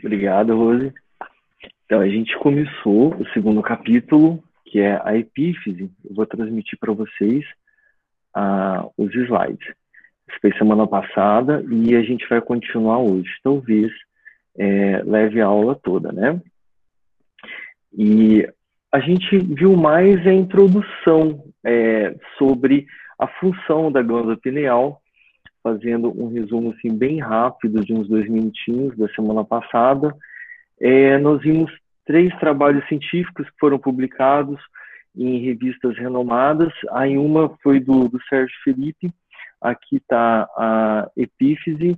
Obrigado, Rose. Então, a gente começou o segundo capítulo, que é a epífise. Eu vou transmitir para vocês uh, os slides. Isso foi semana passada e a gente vai continuar hoje. Talvez é, leve a aula toda, né? E a gente viu mais a introdução é, sobre a função da glândula pineal, fazendo um resumo assim, bem rápido de uns dois minutinhos da semana passada. É, nós vimos três trabalhos científicos que foram publicados em revistas renomadas. Aí uma foi do, do Sérgio Felipe, aqui está a epífise,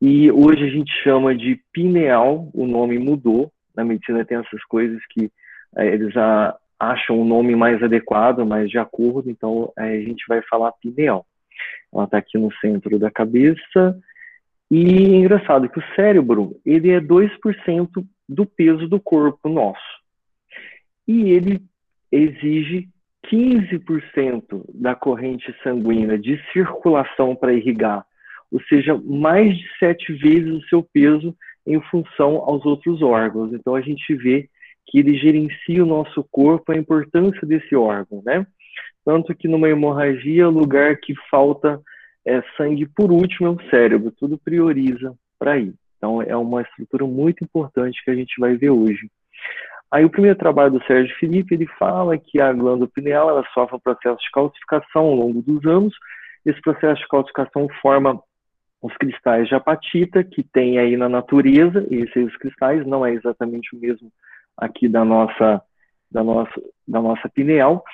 e hoje a gente chama de pineal, o nome mudou. Na medicina tem essas coisas que é, eles a, acham o nome mais adequado, mais de acordo, então é, a gente vai falar pineal. Ela está aqui no centro da cabeça. E é engraçado que o cérebro, ele é 2% do peso do corpo nosso. E ele exige 15% da corrente sanguínea de circulação para irrigar, ou seja, mais de sete vezes o seu peso em função aos outros órgãos. Então a gente vê que ele gerencia o nosso corpo, a importância desse órgão, né? Tanto que numa hemorragia, o lugar que falta é, sangue por último é o cérebro, tudo prioriza para ir. Então é uma estrutura muito importante que a gente vai ver hoje. Aí o primeiro trabalho do Sérgio Felipe, ele fala que a glândula pineal ela sofre um processo de calcificação ao longo dos anos. Esse processo de calcificação forma os cristais de apatita que tem aí na natureza, esses cristais não é exatamente o mesmo aqui da nossa, da nossa, da nossa pineal,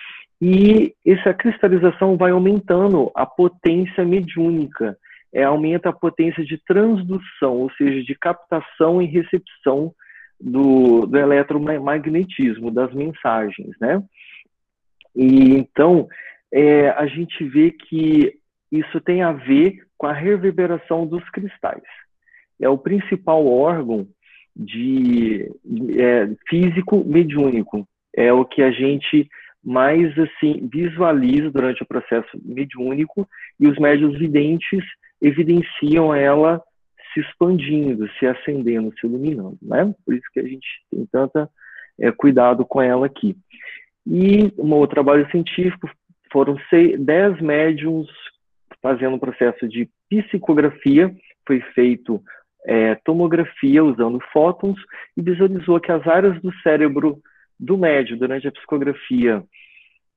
e essa cristalização vai aumentando a potência mediúnica, é, aumenta a potência de transdução, ou seja, de captação e recepção do, do eletromagnetismo, das mensagens, né? E então, é, a gente vê que isso tem a ver com a reverberação dos cristais. É o principal órgão de é, físico mediúnico. É o que a gente mais assim visualiza durante o processo mediúnico e os médios videntes evidenciam ela se expandindo, se acendendo, se iluminando, né? Por isso que a gente tem tanta é, cuidado com ela aqui. E um outro trabalho científico foram seis, dez médiums fazendo um processo de psicografia, foi feito é, tomografia usando fótons e visualizou que as áreas do cérebro do médio durante a psicografia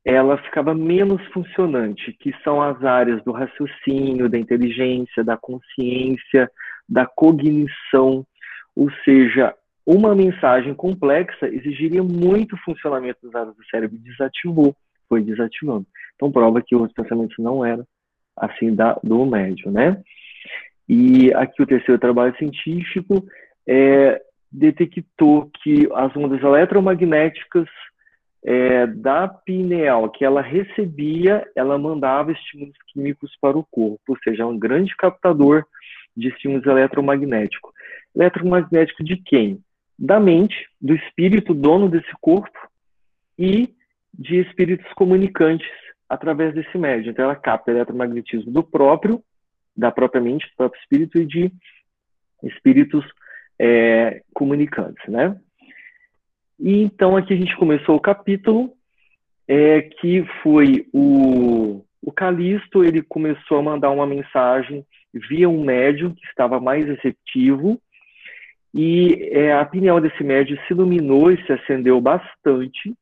ela ficava menos funcionante, que são as áreas do raciocínio, da inteligência, da consciência, da cognição, ou seja, uma mensagem complexa exigiria muito funcionamento das áreas do cérebro desativou, foi desativando. Então prova que os pensamentos não eram assim da, do médio, né? E aqui o terceiro trabalho científico é, detectou que as ondas eletromagnéticas é, da pineal que ela recebia, ela mandava estímulos químicos para o corpo, ou seja, é um grande captador de estímulos eletromagnéticos. Eletromagnético de quem? Da mente, do espírito dono desse corpo e de espíritos comunicantes através desse médio. Então, ela capta eletromagnetismo do próprio da própria mente, do próprio espírito e de espíritos é, comunicantes, né? E então aqui a gente começou o capítulo é, que foi o, o Calisto, ele começou a mandar uma mensagem via um médium que estava mais receptivo e é, a pineal desse médium se iluminou e se acendeu bastante.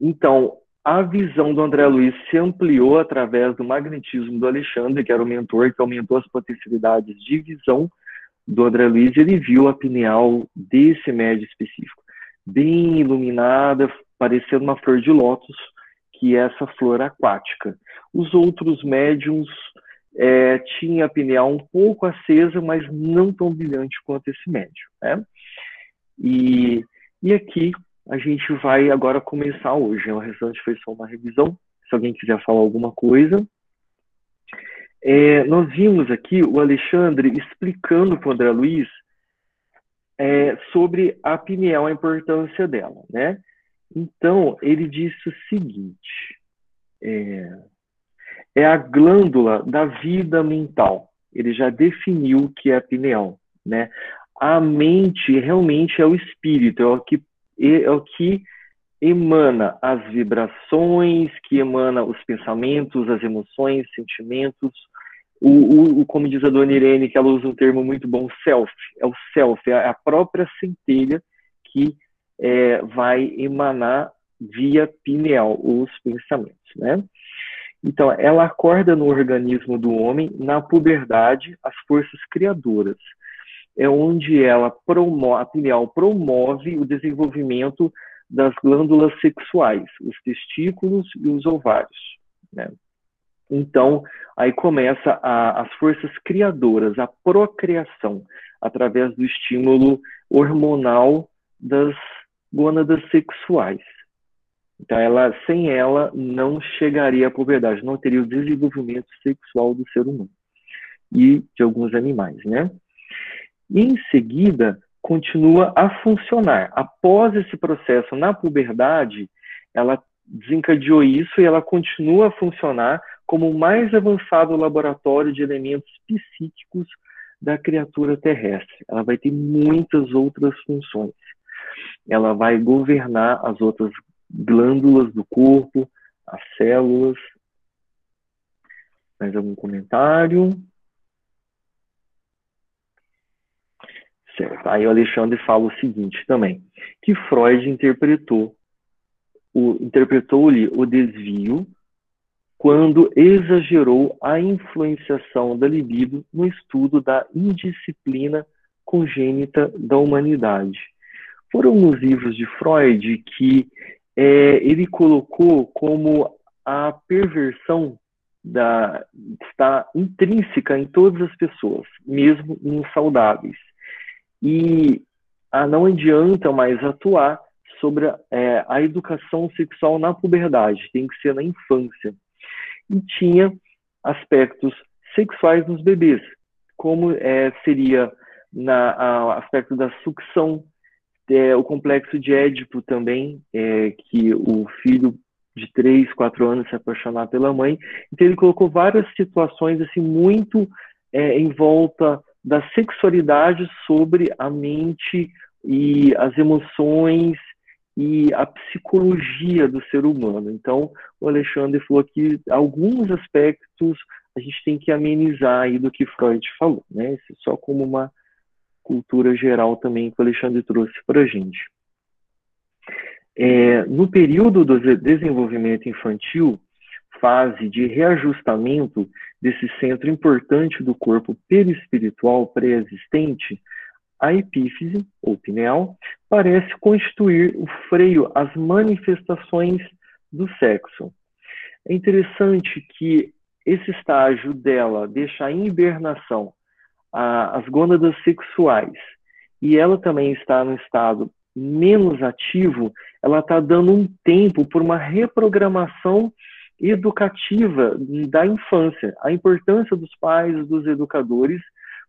Então, a visão do André Luiz se ampliou através do magnetismo do Alexandre, que era o mentor, que aumentou as potencialidades de visão do André Luiz. Ele viu a pineal desse médio específico, bem iluminada, parecendo uma flor de lótus, que é essa flor aquática. Os outros médiums é, tinham a pineal um pouco acesa, mas não tão brilhante quanto esse médio. Né? E, e aqui a gente vai agora começar hoje. O restante foi só uma revisão. Se alguém quiser falar alguma coisa. É, nós vimos aqui o Alexandre explicando para o André Luiz é, sobre a pineal, a importância dela, né? Então, ele disse o seguinte, é, é a glândula da vida mental. Ele já definiu o que é a pineal, né? a mente realmente é o espírito, é o que, é o que emana as vibrações, que emana os pensamentos, as emoções, sentimentos. O, o, como diz a dona Irene, que ela usa um termo muito bom, self, é o self, é a própria centelha que é, vai emanar via pineal os pensamentos, né? Então, ela acorda no organismo do homem, na puberdade, as forças criadoras. É onde ela promove, a pineal promove o desenvolvimento das glândulas sexuais, os testículos e os ovários. Né? Então, aí começa a, as forças criadoras, a procriação, através do estímulo hormonal das gônadas sexuais. Então, ela, sem ela, não chegaria à puberdade, não teria o desenvolvimento sexual do ser humano e de alguns animais, né? E em seguida, continua a funcionar. Após esse processo na puberdade, ela desencadeou isso e ela continua a funcionar como o mais avançado laboratório de elementos psíquicos da criatura terrestre. Ela vai ter muitas outras funções. Ela vai governar as outras glândulas do corpo, as células. Mais algum comentário? Certo. Aí o Alexandre fala o seguinte também, que Freud interpretou o, interpretou-lhe o desvio quando exagerou a influenciação da libido no estudo da indisciplina congênita da humanidade. Foram nos livros de Freud que é, ele colocou como a perversão da, está intrínseca em todas as pessoas, mesmo em saudáveis e a não adianta mais atuar sobre é, a educação sexual na puberdade, tem que ser na infância. E tinha aspectos sexuais nos bebês, como é, seria na aspecto da sucção, é, o complexo de Édipo também, é, que o filho de 3, 4 anos se apaixonar pela mãe. Então ele colocou várias situações assim muito é, em volta da sexualidade sobre a mente e as emoções e a psicologia do ser humano. Então, o Alexandre falou que alguns aspectos a gente tem que amenizar aí do que Freud falou, né? É só como uma cultura geral também que o Alexandre trouxe para a gente. É, no período do desenvolvimento infantil, fase de reajustamento desse centro importante do corpo perispiritual pré-existente, a epífise, ou pineal, parece constituir o freio às manifestações do sexo. É interessante que esse estágio dela deixa em hibernação a, as gônadas sexuais e ela também está no estado menos ativo, ela está dando um tempo por uma reprogramação educativa da infância, a importância dos pais, dos educadores,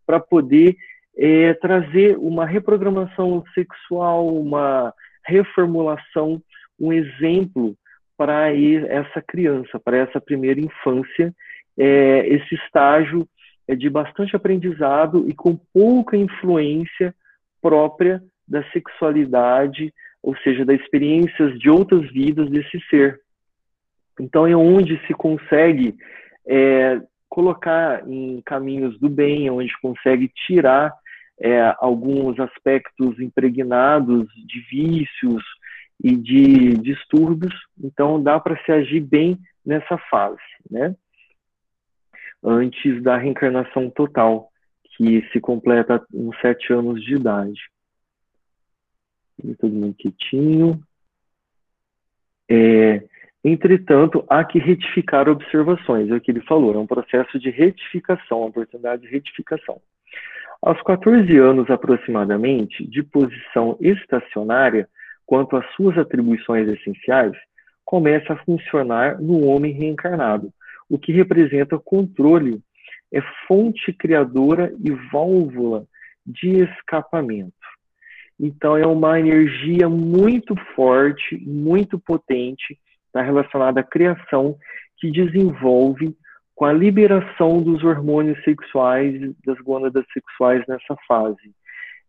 para poder é, trazer uma reprogramação sexual, uma reformulação, um exemplo para essa criança, para essa primeira infância, é, esse estágio é de bastante aprendizado e com pouca influência própria da sexualidade, ou seja, das experiências de outras vidas desse ser. Então, é onde se consegue é, colocar em caminhos do bem, onde consegue tirar é, alguns aspectos impregnados de vícios e de distúrbios. Então, dá para se agir bem nessa fase, né? Antes da reencarnação total, que se completa uns sete anos de idade. Todo mundo quietinho. É, Entretanto, há que retificar observações, é o que ele falou, é um processo de retificação, uma oportunidade de retificação. Aos 14 anos aproximadamente, de posição estacionária, quanto às suas atribuições essenciais, começa a funcionar no homem reencarnado, o que representa controle, é fonte criadora e válvula de escapamento. Então, é uma energia muito forte, muito potente, está relacionada à criação que desenvolve com a liberação dos hormônios sexuais, das gônadas sexuais nessa fase.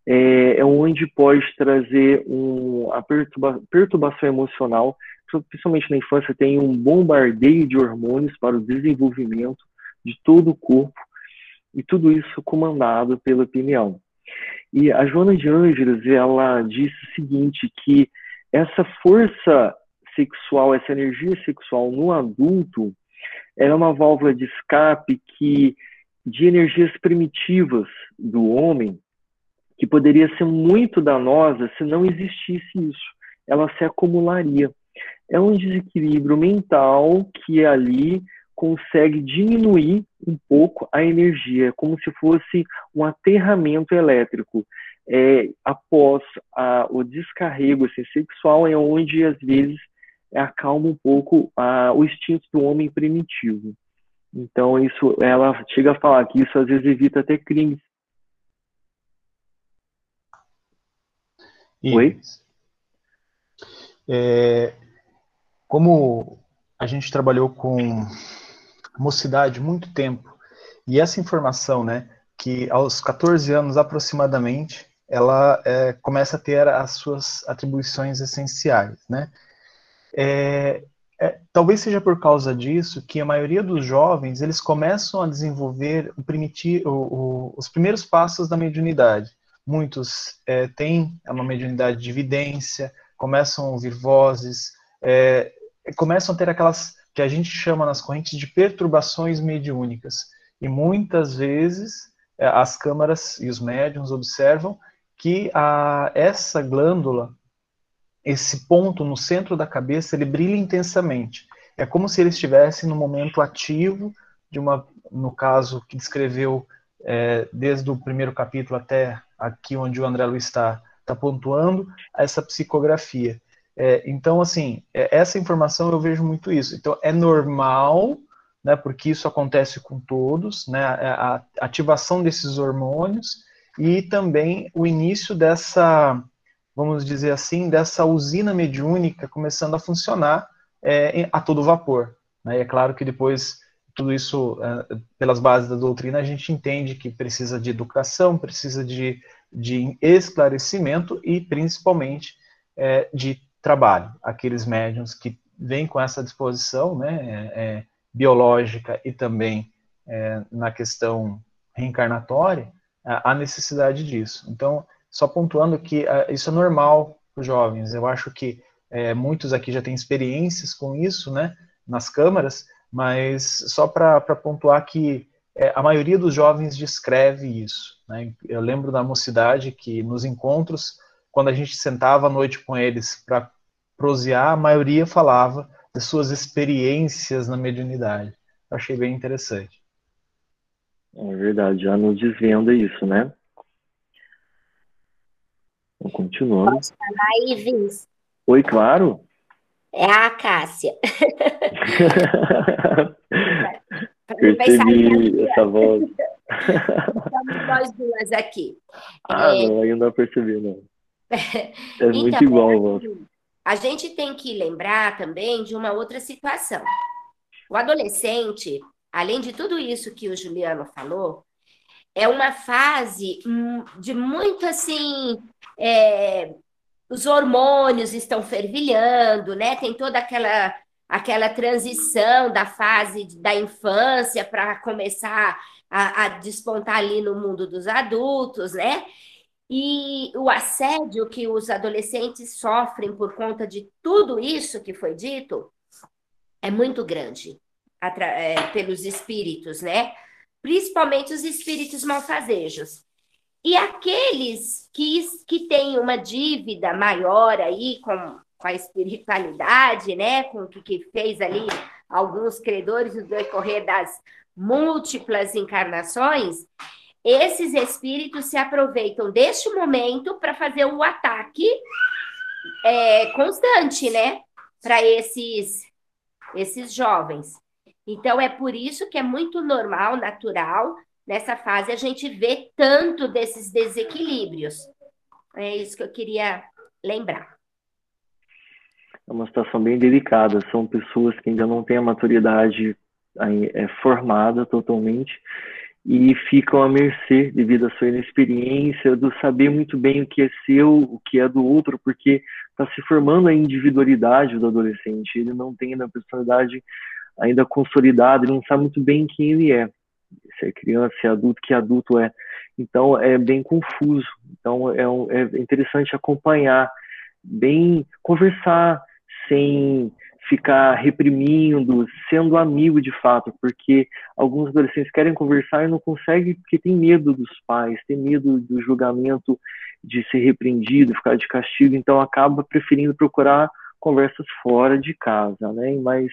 é, é onde pode trazer um, a perturba, perturbação emocional, principalmente na infância, tem um bombardeio de hormônios para o desenvolvimento de todo o corpo, e tudo isso comandado pela pineal. E a Joana de Ângeles, ela disse o seguinte, que essa força sexual, essa energia sexual no adulto, era uma válvula de escape que de energias primitivas do homem que poderia ser muito danosa se não existisse isso. Ela se acumularia. É um desequilíbrio mental que ali consegue diminuir um pouco a energia, como se fosse um aterramento elétrico. É, após a, o descarrego assim, sexual, é onde às vezes acalma um pouco a, o instinto do homem primitivo. Então, isso, ela chega a falar que isso às vezes evita até crimes. E, Oi? É, como a gente trabalhou com mocidade muito tempo, e essa informação, né, que aos 14 anos aproximadamente, ela é, começa a ter as suas atribuições essenciais, né? É, é, talvez seja por causa disso que a maioria dos jovens eles começam a desenvolver o primitivo, o, o, os primeiros passos da mediunidade. Muitos é, têm uma mediunidade de evidência, começam a ouvir vozes, é, começam a ter aquelas que a gente chama nas correntes de perturbações mediúnicas. E muitas vezes é, as câmaras e os médiums observam que a, essa glândula esse ponto no centro da cabeça ele brilha intensamente. É como se ele estivesse no momento ativo de uma, no caso que descreveu é, desde o primeiro capítulo até aqui onde o André Luiz está, está pontuando essa psicografia. É, então, assim, é, essa informação eu vejo muito isso. Então, é normal, né, porque isso acontece com todos, né, a ativação desses hormônios e também o início dessa vamos dizer assim, dessa usina mediúnica começando a funcionar é, a todo vapor. Né? E é claro que depois tudo isso, é, pelas bases da doutrina, a gente entende que precisa de educação, precisa de, de esclarecimento e principalmente é, de trabalho. Aqueles médiums que vêm com essa disposição né, é, é biológica e também é, na questão reencarnatória, a necessidade disso. Então, só pontuando que uh, isso é normal para os jovens. Eu acho que é, muitos aqui já têm experiências com isso, né, nas câmaras, mas só para pontuar que é, a maioria dos jovens descreve isso. Né? Eu lembro da mocidade que nos encontros, quando a gente sentava à noite com eles para prosear, a maioria falava das suas experiências na mediunidade. Achei bem interessante. É verdade, já nos desvenda isso, né? Então, continuando. Posso falar aí? Oi, claro. É a Cássia. Percebi essa voz. Estamos nós duas aqui. Ah, é... não, ainda não percebi, não. É então, muito igual a voz. A gente tem que lembrar também de uma outra situação. O adolescente, além de tudo isso que o Juliano falou, é uma fase hum, de muito assim. É, os hormônios estão fervilhando, né? Tem toda aquela aquela transição da fase da infância para começar a, a, despontar ali no mundo dos adultos, né? E o assédio que os adolescentes sofrem por conta de tudo isso que foi dito é muito grande é, pelos espíritos, né? principalmente os espíritos malfazejos. E aqueles que, que têm uma dívida maior aí com, com a espiritualidade, né, com o que, que fez ali alguns credores no decorrer das múltiplas encarnações, esses espíritos se aproveitam deste momento para fazer o ataque é, constante, né, para esses esses jovens. Então, é por isso que é muito normal, natural, nessa fase, a gente ver tanto desses desequilíbrios. É isso que eu queria lembrar. É uma situação bem delicada. São pessoas que ainda não têm a maturidade é, formada totalmente e ficam à mercê devido à sua inexperiência, do saber muito bem o que é seu, o que é do outro, porque está se formando a individualidade do adolescente, ele não tem a personalidade ainda consolidada, ele não sabe muito bem quem ele é, se é criança, se é adulto, que adulto é. Então é bem confuso. Então é, um, é interessante acompanhar, bem conversar sem ficar reprimindo, sendo amigo de fato, porque alguns adolescentes querem conversar e não conseguem porque tem medo dos pais, tem medo do julgamento, de ser repreendido, ficar de castigo, então acaba preferindo procurar conversas fora de casa, né? Mas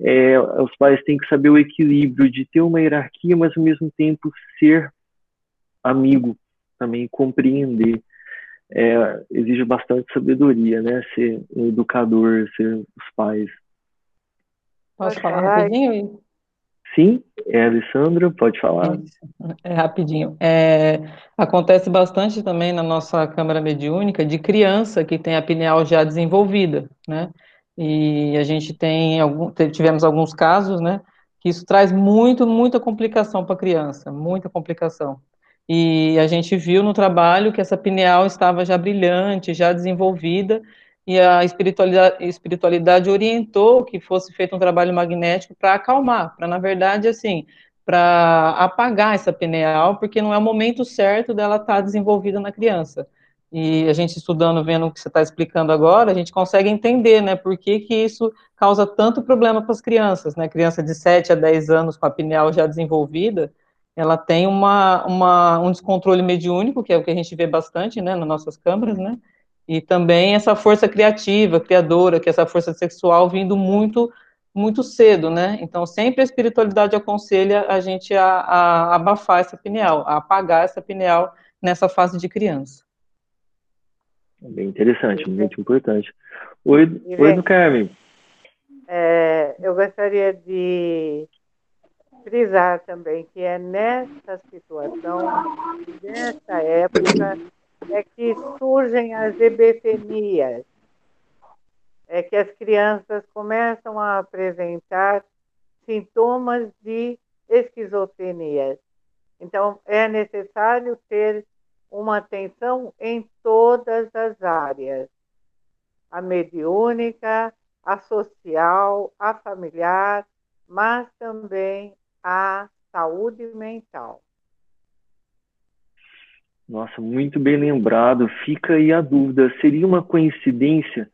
é, os pais têm que saber o equilíbrio de ter uma hierarquia, mas ao mesmo tempo ser amigo, também compreender. É, exige bastante sabedoria, né? Ser um educador, ser os pais. Posso falar rapidinho? Sim, é a Alessandra, pode falar. É rapidinho. É, acontece bastante também na nossa Câmara Mediúnica de criança que tem a pineal já desenvolvida, né? E a gente tem algum, tivemos alguns casos, né? Que isso traz muito, muita complicação para a criança, muita complicação. E a gente viu no trabalho que essa pineal estava já brilhante, já desenvolvida, e a espiritualidade, espiritualidade orientou que fosse feito um trabalho magnético para acalmar, para, na verdade, assim, para apagar essa pineal, porque não é o momento certo dela estar tá desenvolvida na criança. E a gente estudando, vendo o que você está explicando agora, a gente consegue entender, né, por que, que isso causa tanto problema para as crianças, né, criança de 7 a 10 anos com a pineal já desenvolvida, ela tem uma, uma, um descontrole mediúnico, que é o que a gente vê bastante, né, nas nossas câmaras, né, e também essa força criativa, criadora, que é essa força sexual vindo muito muito cedo, né? Então sempre a espiritualidade aconselha a gente a, a abafar essa pineal, a apagar essa pineal nessa fase de criança. Bem interessante, muito importante. Oi, Oi do Carmen. É, eu gostaria de frisar também que é nessa situação, nessa época, é que surgem as ebefenias, é que as crianças começam a apresentar sintomas de esquizofrenia. Então, é necessário ter uma atenção em todas as áreas: a mediúnica, a social, a familiar, mas também a saúde mental. Nossa, muito bem lembrado. Fica aí a dúvida: seria uma coincidência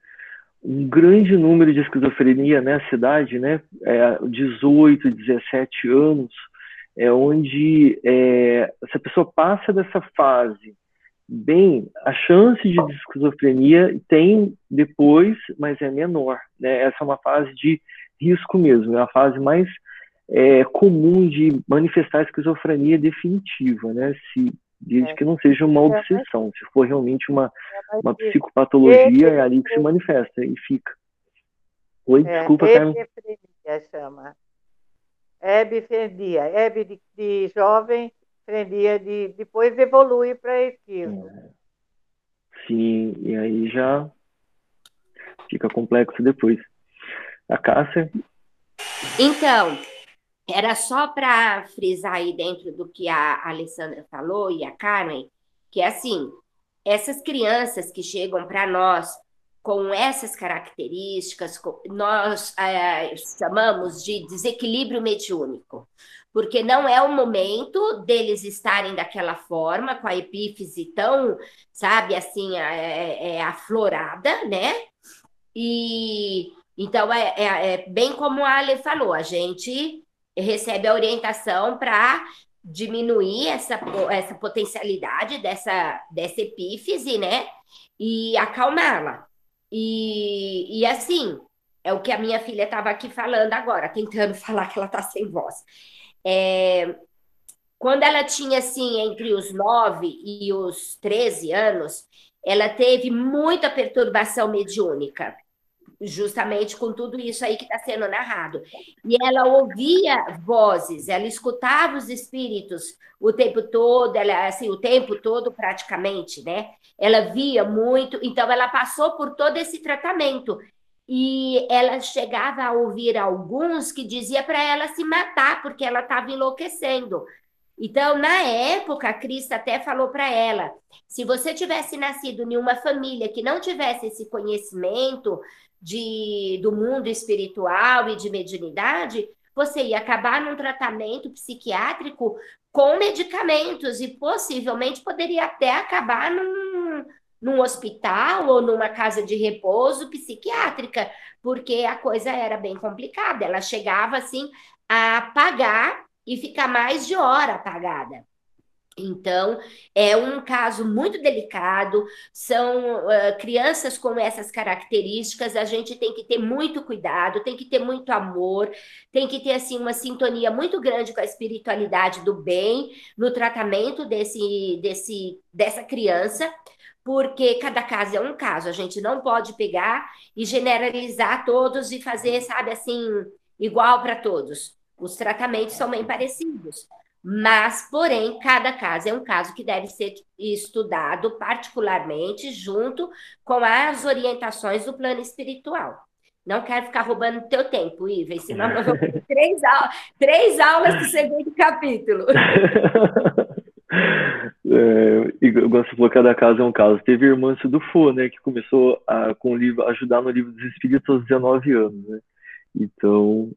um grande número de esquizofrenia nessa idade, né? É, 18, 17 anos, é onde é, se a pessoa passa dessa fase bem, a chance de esquizofrenia tem depois, mas é menor. Né? Essa é uma fase de risco mesmo, é a fase mais é, comum de manifestar esquizofrenia definitiva, né? Se desde é. que não seja uma é, obsessão. Se for realmente uma, é, uma psicopatologia, é ali que se manifesta e fica. Oi, é, desculpa, Carmen. chama. Hebefrenia. Hebe de, de jovem, frenia de, depois evolui para esquizo. É. Sim, e aí já fica complexo depois. A Cássia? Então, era só para frisar aí dentro do que a Alessandra falou e a Carmen, que é assim, essas crianças que chegam para nós com essas características, nós é, chamamos de desequilíbrio mediúnico, porque não é o momento deles estarem daquela forma, com a epífise tão, sabe, assim, é, é, é aflorada, né? E então é, é, é bem como a Ale falou, a gente recebe a orientação para diminuir essa, essa potencialidade dessa, dessa epífise, né? E acalmá-la. E, e assim, é o que a minha filha estava aqui falando agora, tentando falar que ela está sem voz. É, quando ela tinha, assim, entre os 9 e os 13 anos, ela teve muita perturbação mediúnica justamente com tudo isso aí que está sendo narrado. E ela ouvia vozes, ela escutava os espíritos o tempo todo, ela, assim, o tempo todo praticamente, né? Ela via muito, então ela passou por todo esse tratamento. E ela chegava a ouvir alguns que dizia para ela se matar porque ela estava enlouquecendo. Então, na época, a Cristo até falou para ela: se você tivesse nascido em uma família que não tivesse esse conhecimento de, do mundo espiritual e de mediunidade, você ia acabar num tratamento psiquiátrico com medicamentos e possivelmente poderia até acabar num, num hospital ou numa casa de repouso psiquiátrica, porque a coisa era bem complicada. Ela chegava assim a pagar e ficar mais de hora apagada. Então, é um caso muito delicado, são uh, crianças com essas características, a gente tem que ter muito cuidado, tem que ter muito amor, tem que ter assim uma sintonia muito grande com a espiritualidade do bem no tratamento desse, desse, dessa criança, porque cada caso é um caso, a gente não pode pegar e generalizar todos e fazer, sabe, assim, igual para todos. Os tratamentos são bem parecidos. Mas, porém, cada caso é um caso que deve ser estudado particularmente junto com as orientações do plano espiritual. Não quero ficar roubando teu tempo, Iva, senão nós vamos ter três, três aulas do segundo capítulo. É, igual você falou, cada caso é um caso. Teve a irmã Fô, né, que começou a, com o livro, ajudar no livro dos Espíritos aos 19 anos, né? Então,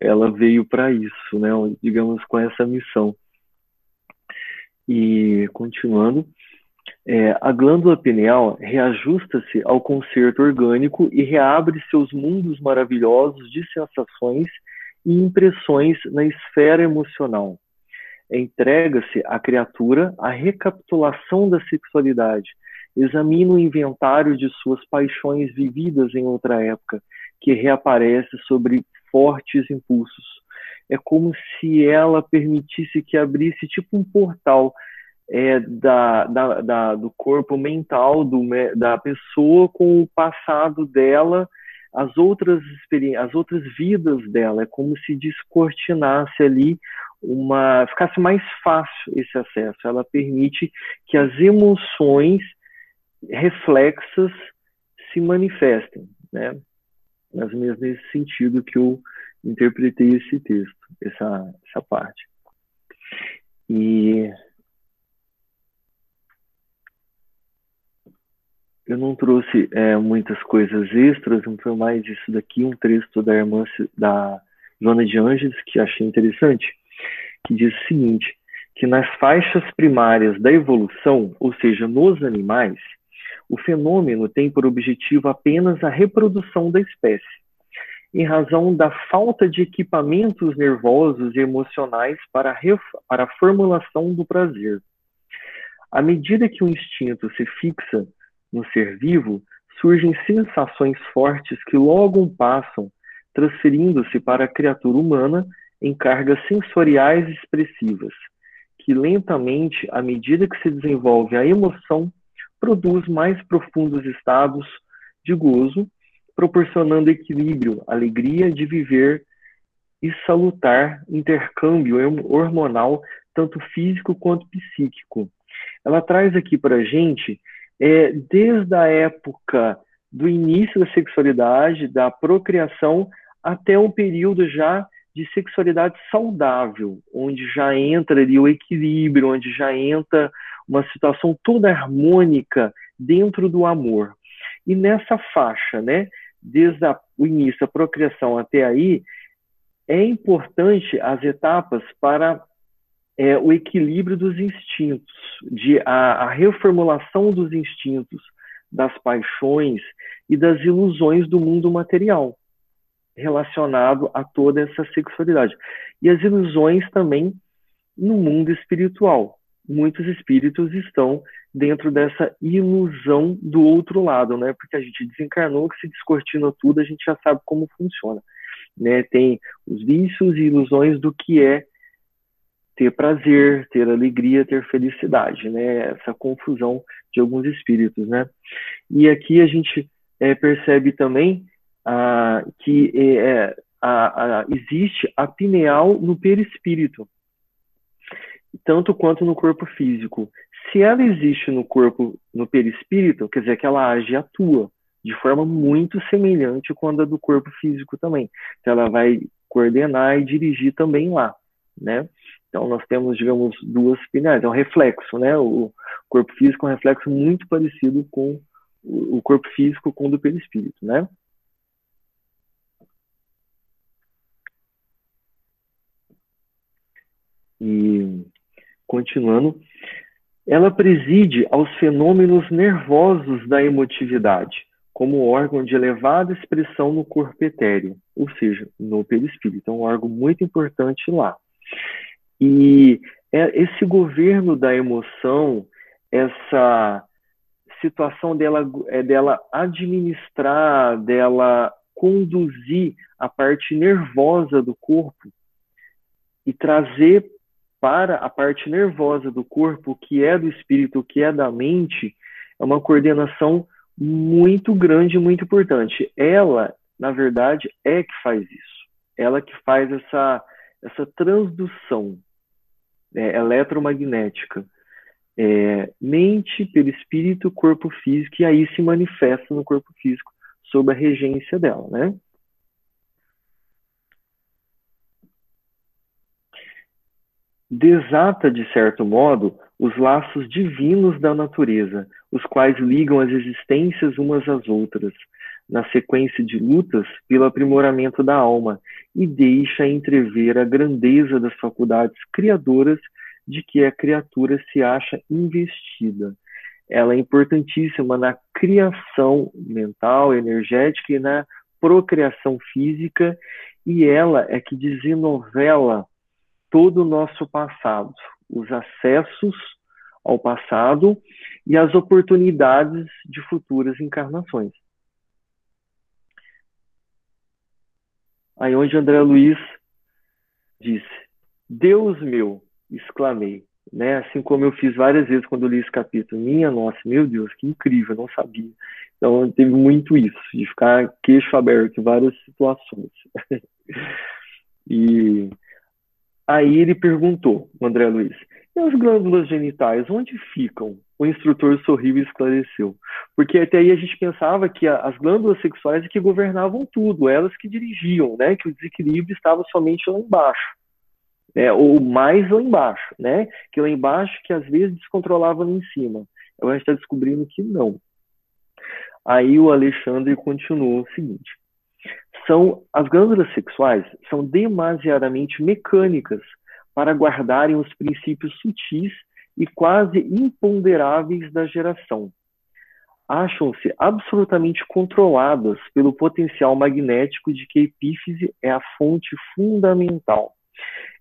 ela veio para isso, né? Digamos, com essa missão. E, continuando, é, a glândula pineal reajusta-se ao concerto orgânico e reabre seus mundos maravilhosos de sensações e impressões na esfera emocional entrega-se à criatura a recapitulação da sexualidade, examina o inventário de suas paixões vividas em outra época, que reaparece sobre fortes impulsos. É como se ela permitisse que abrisse tipo um portal é, da, da, da, do corpo mental do, da pessoa com o passado dela, as outras as outras vidas dela. É como se descortinasse ali uma ficasse mais fácil esse acesso. Ela permite que as emoções reflexas se manifestem, né? Mais ou menos nesse sentido que eu interpretei esse texto, essa, essa parte. E eu não trouxe é, muitas coisas extras, não foi mais isso daqui, um texto da irmã da Joana de Ângeles que achei interessante que diz o seguinte, que nas faixas primárias da evolução, ou seja, nos animais, o fenômeno tem por objetivo apenas a reprodução da espécie, em razão da falta de equipamentos nervosos e emocionais para a, para a formulação do prazer. À medida que o instinto se fixa no ser vivo, surgem sensações fortes que logo passam, transferindo-se para a criatura humana em cargas sensoriais expressivas, que lentamente, à medida que se desenvolve a emoção, produz mais profundos estados de gozo, proporcionando equilíbrio, alegria de viver e salutar intercâmbio hormonal, tanto físico quanto psíquico. Ela traz aqui para a gente, é, desde a época do início da sexualidade, da procriação, até um período já de sexualidade saudável, onde já entra ali o equilíbrio, onde já entra uma situação toda harmônica dentro do amor. E nessa faixa, né, desde a, o início, a procriação até aí, é importante as etapas para é, o equilíbrio dos instintos, de a, a reformulação dos instintos, das paixões e das ilusões do mundo material relacionado a toda essa sexualidade. E as ilusões também no mundo espiritual. Muitos espíritos estão dentro dessa ilusão do outro lado, né? Porque a gente desencarnou, que se descortina tudo, a gente já sabe como funciona. Né? Tem os vícios e ilusões do que é ter prazer, ter alegria, ter felicidade, né? Essa confusão de alguns espíritos, né? E aqui a gente é, percebe também ah, que é, é a, a, existe a pineal no perispírito, tanto quanto no corpo físico. Se ela existe no corpo, no perispírito, quer dizer que ela age e atua de forma muito semelhante com a do corpo físico também. Então ela vai coordenar e dirigir também lá, né? Então, nós temos, digamos, duas pineais, é um reflexo, né? O corpo físico é um reflexo muito parecido com o corpo físico com o do perispírito, né? E, continuando, ela preside aos fenômenos nervosos da emotividade, como órgão de elevada expressão no corpo etéreo, ou seja, no perispírito. É um órgão muito importante lá. E é esse governo da emoção, essa situação dela, é dela administrar, dela conduzir a parte nervosa do corpo e trazer para a parte nervosa do corpo, que é do espírito, que é da mente, é uma coordenação muito grande, muito importante. Ela, na verdade, é que faz isso. Ela que faz essa, essa transdução é, eletromagnética. É, mente, perispírito, corpo físico, e aí se manifesta no corpo físico sob a regência dela, né? Desata, de certo modo, os laços divinos da natureza, os quais ligam as existências umas às outras, na sequência de lutas pelo aprimoramento da alma, e deixa entrever a grandeza das faculdades criadoras de que a criatura se acha investida. Ela é importantíssima na criação mental, energética e na procriação física, e ela é que desenovela todo o nosso passado, os acessos ao passado e as oportunidades de futuras encarnações. Aí onde André Luiz disse: Deus meu, exclamei, né? Assim como eu fiz várias vezes quando li esse capítulo. Minha nossa, meu Deus, que incrível, não sabia. Então teve muito isso, de ficar queixo aberto em várias situações. e Aí ele perguntou, o André Luiz, e as glândulas genitais, onde ficam? O instrutor sorriu e esclareceu. Porque até aí a gente pensava que as glândulas sexuais é que governavam tudo, elas que dirigiam, né? Que o desequilíbrio estava somente lá embaixo. Né, ou mais lá embaixo, né? Que lá embaixo que às vezes descontrolava lá em cima. Agora a gente está descobrindo que não. Aí o Alexandre continuou o seguinte: são as glândulas sexuais são demasiadamente mecânicas para guardarem os princípios sutis e quase imponderáveis da geração. Acham-se absolutamente controladas pelo potencial magnético de que a epífise é a fonte fundamental.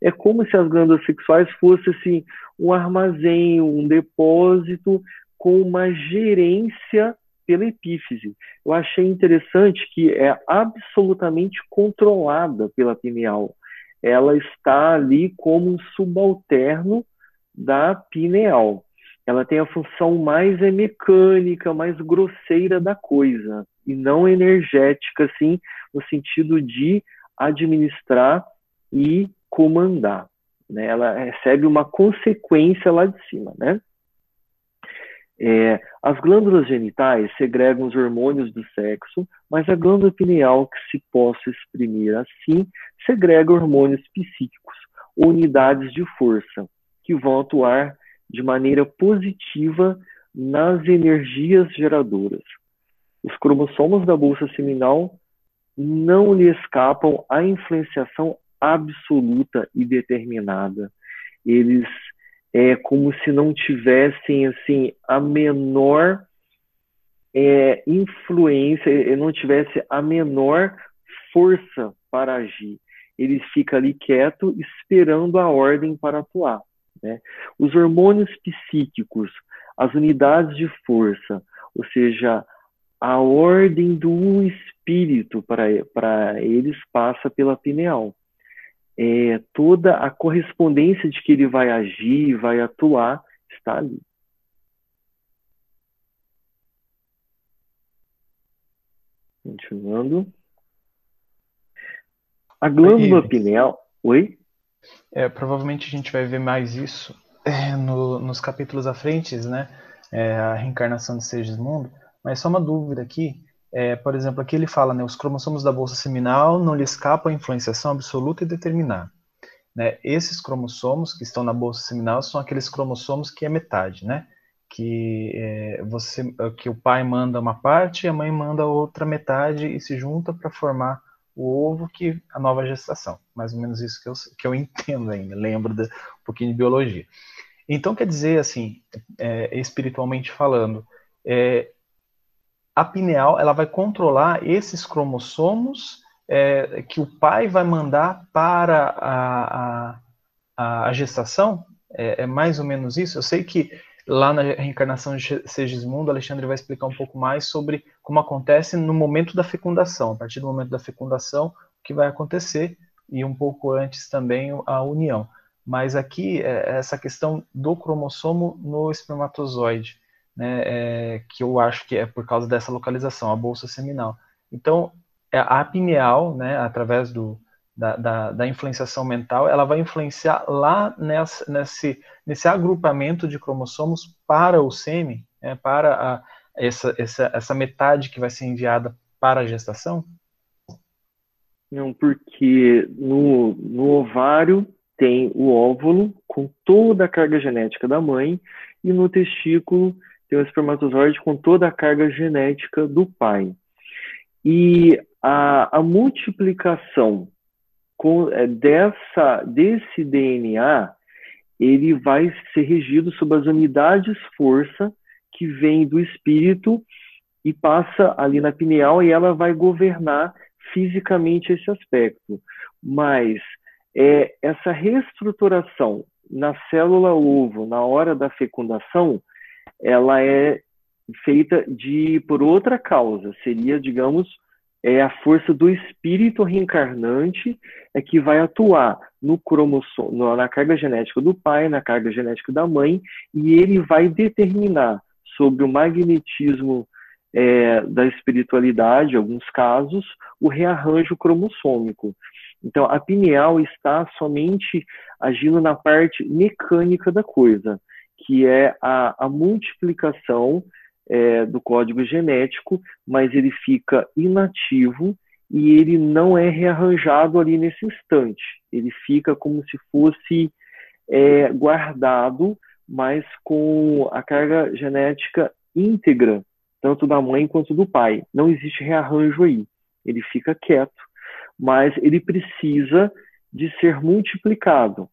É como se as glândulas sexuais fossem assim, um armazém, um depósito com uma gerência pela epífise. Eu achei interessante que é absolutamente controlada pela pineal. Ela está ali como um subalterno da pineal. Ela tem a função mais é mecânica, mais grosseira da coisa, e não energética, assim, no sentido de administrar e comandar. Né? Ela recebe uma consequência lá de cima, né? É, as glândulas genitais segregam os hormônios do sexo, mas a glândula pineal, que se possa exprimir assim, segrega hormônios psíquicos, unidades de força, que vão atuar de maneira positiva nas energias geradoras. Os cromossomos da bolsa seminal não lhe escapam à influenciação absoluta e determinada. Eles é como se não tivessem assim a menor é, influência, não tivesse a menor força para agir. Ele fica ali quieto, esperando a ordem para atuar. Né? Os hormônios psíquicos, as unidades de força, ou seja, a ordem do espírito para eles passa pela pineal é, toda a correspondência de que ele vai agir, vai atuar, está ali. Continuando. A glândula pineal. Oi? É, provavelmente a gente vai ver mais isso é, no, nos capítulos à frente, né? É, a reencarnação de Segismundo. Mas só uma dúvida aqui. É, por exemplo, aqui ele fala, né, os cromossomos da bolsa seminal não lhe escapam à influenciação absoluta e determinada. Né? Esses cromossomos que estão na bolsa seminal são aqueles cromossomos que é metade, né? Que, é, você, que o pai manda uma parte e a mãe manda outra metade e se junta para formar o ovo que a nova gestação. Mais ou menos isso que eu, que eu entendo ainda, lembro de, um pouquinho de biologia. Então, quer dizer, assim, é, espiritualmente falando, é, a pineal ela vai controlar esses cromossomos é, que o pai vai mandar para a, a, a gestação? É, é, mais ou menos isso? Eu sei que lá na reencarnação de Segismundo, Alexandre vai explicar um pouco mais sobre como acontece no momento da fecundação. A partir do momento da fecundação, o que vai acontecer, e um pouco antes também a união. Mas aqui, é essa questão do cromossomo no espermatozoide, né, é, que eu acho que é por causa dessa localização, a bolsa seminal. Então, é, a pineal, né, através do, da, da, da, influenciação mental, ela vai influenciar lá nessa, nesse, nesse agrupamento de cromossomos para o sêmen, né, para a, essa, essa, essa metade que vai ser enviada para a gestação? Não, porque no, no ovário tem o óvulo com toda a carga genética da mãe e no testículo tem o espermatozoide com toda a carga genética do pai. E a, a multiplicação com, é, dessa, desse DNA, ele vai ser regido sob as unidades força que vem do espírito e passa ali na pineal e ela vai governar fisicamente esse aspecto. Mas é, essa reestruturação na célula ovo, na hora da fecundação, ela é feita de por outra causa, seria, digamos, é a força do espírito reencarnante é que vai atuar no cromossomo, na carga genética do pai, na carga genética da mãe, e ele vai determinar sobre o magnetismo é, da espiritualidade, em alguns casos, o rearranjo cromossômico. Então, a pineal está somente agindo na parte mecânica da coisa, que é a, a multiplicação é, do código genético, mas ele fica inativo e ele não é rearranjado ali nesse instante. Ele fica como se fosse é, guardado, mas com a carga genética íntegra, tanto da mãe quanto do pai. Não existe rearranjo aí. Ele fica quieto, mas ele precisa de ser multiplicado.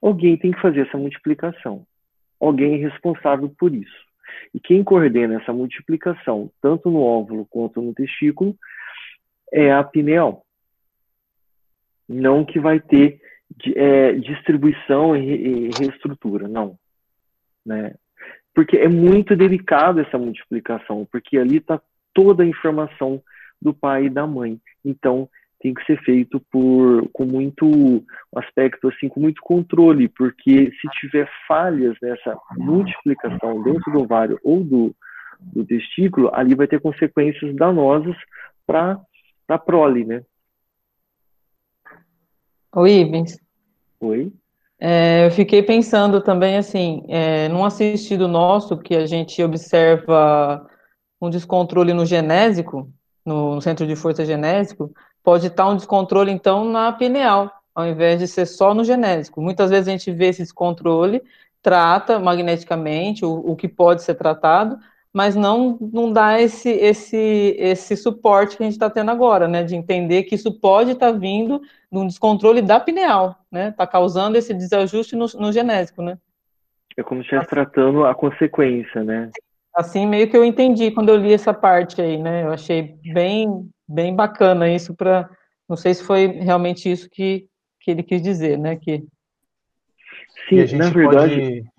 Alguém tem que fazer essa multiplicação. Alguém responsável por isso. E quem coordena essa multiplicação, tanto no óvulo quanto no testículo, é a pineal. Não que vai ter é, distribuição e, reestrutura, não. Né? Porque é muito delicado essa multiplicação, porque ali está toda a informação do pai e da mãe. Então, tem que ser feito por com muito um aspecto assim com muito controle porque se tiver falhas nessa multiplicação dentro do ovário ou do, do testículo ali vai ter consequências danosas para a prole né? Oi Ivens. Oi? É, eu fiquei pensando também assim é, num assistido nosso que a gente observa um descontrole no genésico no, no centro de força genésico pode estar um descontrole, então, na pineal, ao invés de ser só no genésico. Muitas vezes a gente vê esse descontrole, trata magneticamente o, o que pode ser tratado, mas não, não dá esse, esse, esse suporte que a gente está tendo agora, né? De entender que isso pode estar tá vindo de um descontrole da pineal, né? Está causando esse desajuste no, no genésico, né? É como se estivesse tratando a consequência, né? Assim, meio que eu entendi quando eu li essa parte aí, né? Eu achei bem, bem bacana isso para. Não sei se foi realmente isso que, que ele quis dizer, né? Que... Sim, a gente na verdade. Pode,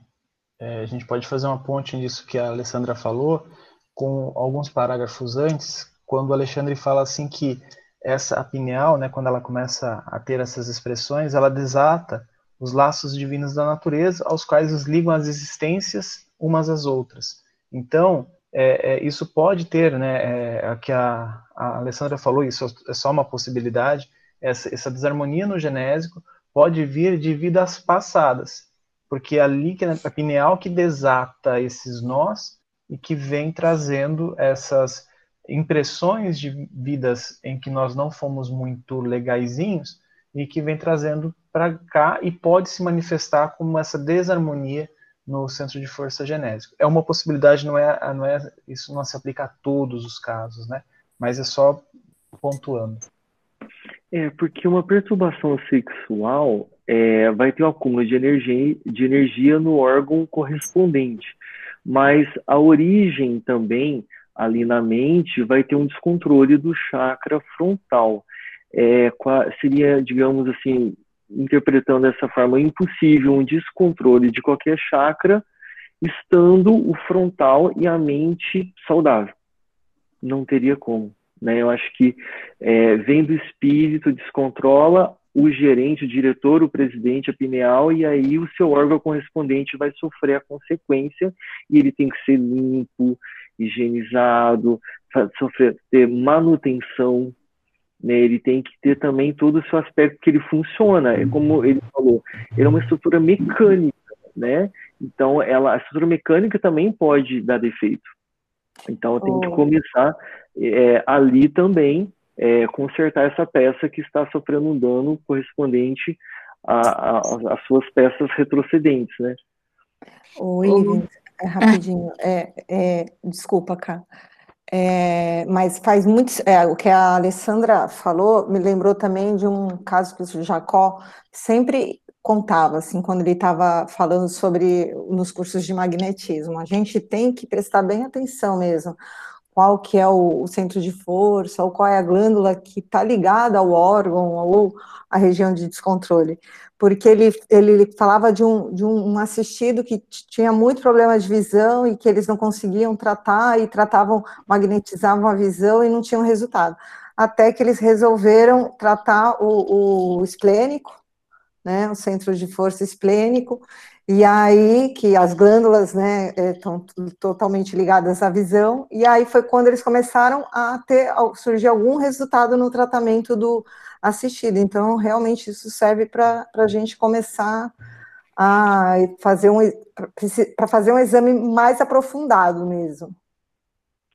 é, a gente pode fazer uma ponte nisso que a Alessandra falou, com alguns parágrafos antes, quando o Alexandre fala assim que essa a pineal, né, quando ela começa a ter essas expressões, ela desata os laços divinos da natureza, aos quais os ligam as existências umas às outras. Então, é, é, isso pode ter, né, é, que a, a, Alessandra falou, isso é só uma possibilidade, essa, essa desarmonia no genésico pode vir de vidas passadas, porque é ali que é a pineal que desata esses nós e que vem trazendo essas impressões de vidas em que nós não fomos muito legaisinhos e que vem trazendo para cá e pode se manifestar como essa desarmonia no centro de força genésico. É uma possibilidade, não é, não é isso não se aplica a todos os casos, né? Mas é só pontuando. É, porque uma perturbação sexual é, vai ter um acúmulo de energia, de energia no órgão correspondente, mas a origem também ali na mente vai ter um descontrole do chakra frontal. É, seria, digamos assim, interpretando dessa forma, impossível um descontrole de qualquer chakra estando o frontal e a mente saudável. Não teria como. Né? Eu acho que é, vem do espírito, descontrola o gerente, o diretor, o presidente, a pineal, e aí o seu órgão correspondente vai sofrer a consequência e ele tem que ser limpo, higienizado, sofrer, ter manutenção, né? Ele tem que ter também todo o seu aspecto que ele funciona. É como ele falou, ele é uma estrutura mecânica, né? Então, ela, a estrutura mecânica também pode dar defeito. Então, tem que oh. começar é, ali também é, consertar essa peça que está sofrendo um dano correspondente às suas peças retrocedentes, né? Oi, é, rapidinho. É, é, desculpa, Cá. É, mas faz muito. É, o que a Alessandra falou me lembrou também de um caso que o Jacó sempre contava, assim, quando ele estava falando sobre nos cursos de magnetismo. A gente tem que prestar bem atenção mesmo. Qual que é o, o centro de força, ou qual é a glândula que está ligada ao órgão ou a região de descontrole porque ele, ele falava de um, de um assistido que tinha muito problema de visão e que eles não conseguiam tratar e tratavam, magnetizavam a visão e não tinham resultado. Até que eles resolveram tratar o, o esplênico, né, o centro de força esplênico, e aí que as glândulas, né, estão é, totalmente ligadas à visão, e aí foi quando eles começaram a ter, surgir algum resultado no tratamento do, assistido. Então, realmente, isso serve para a gente começar a fazer um para fazer um exame mais aprofundado mesmo.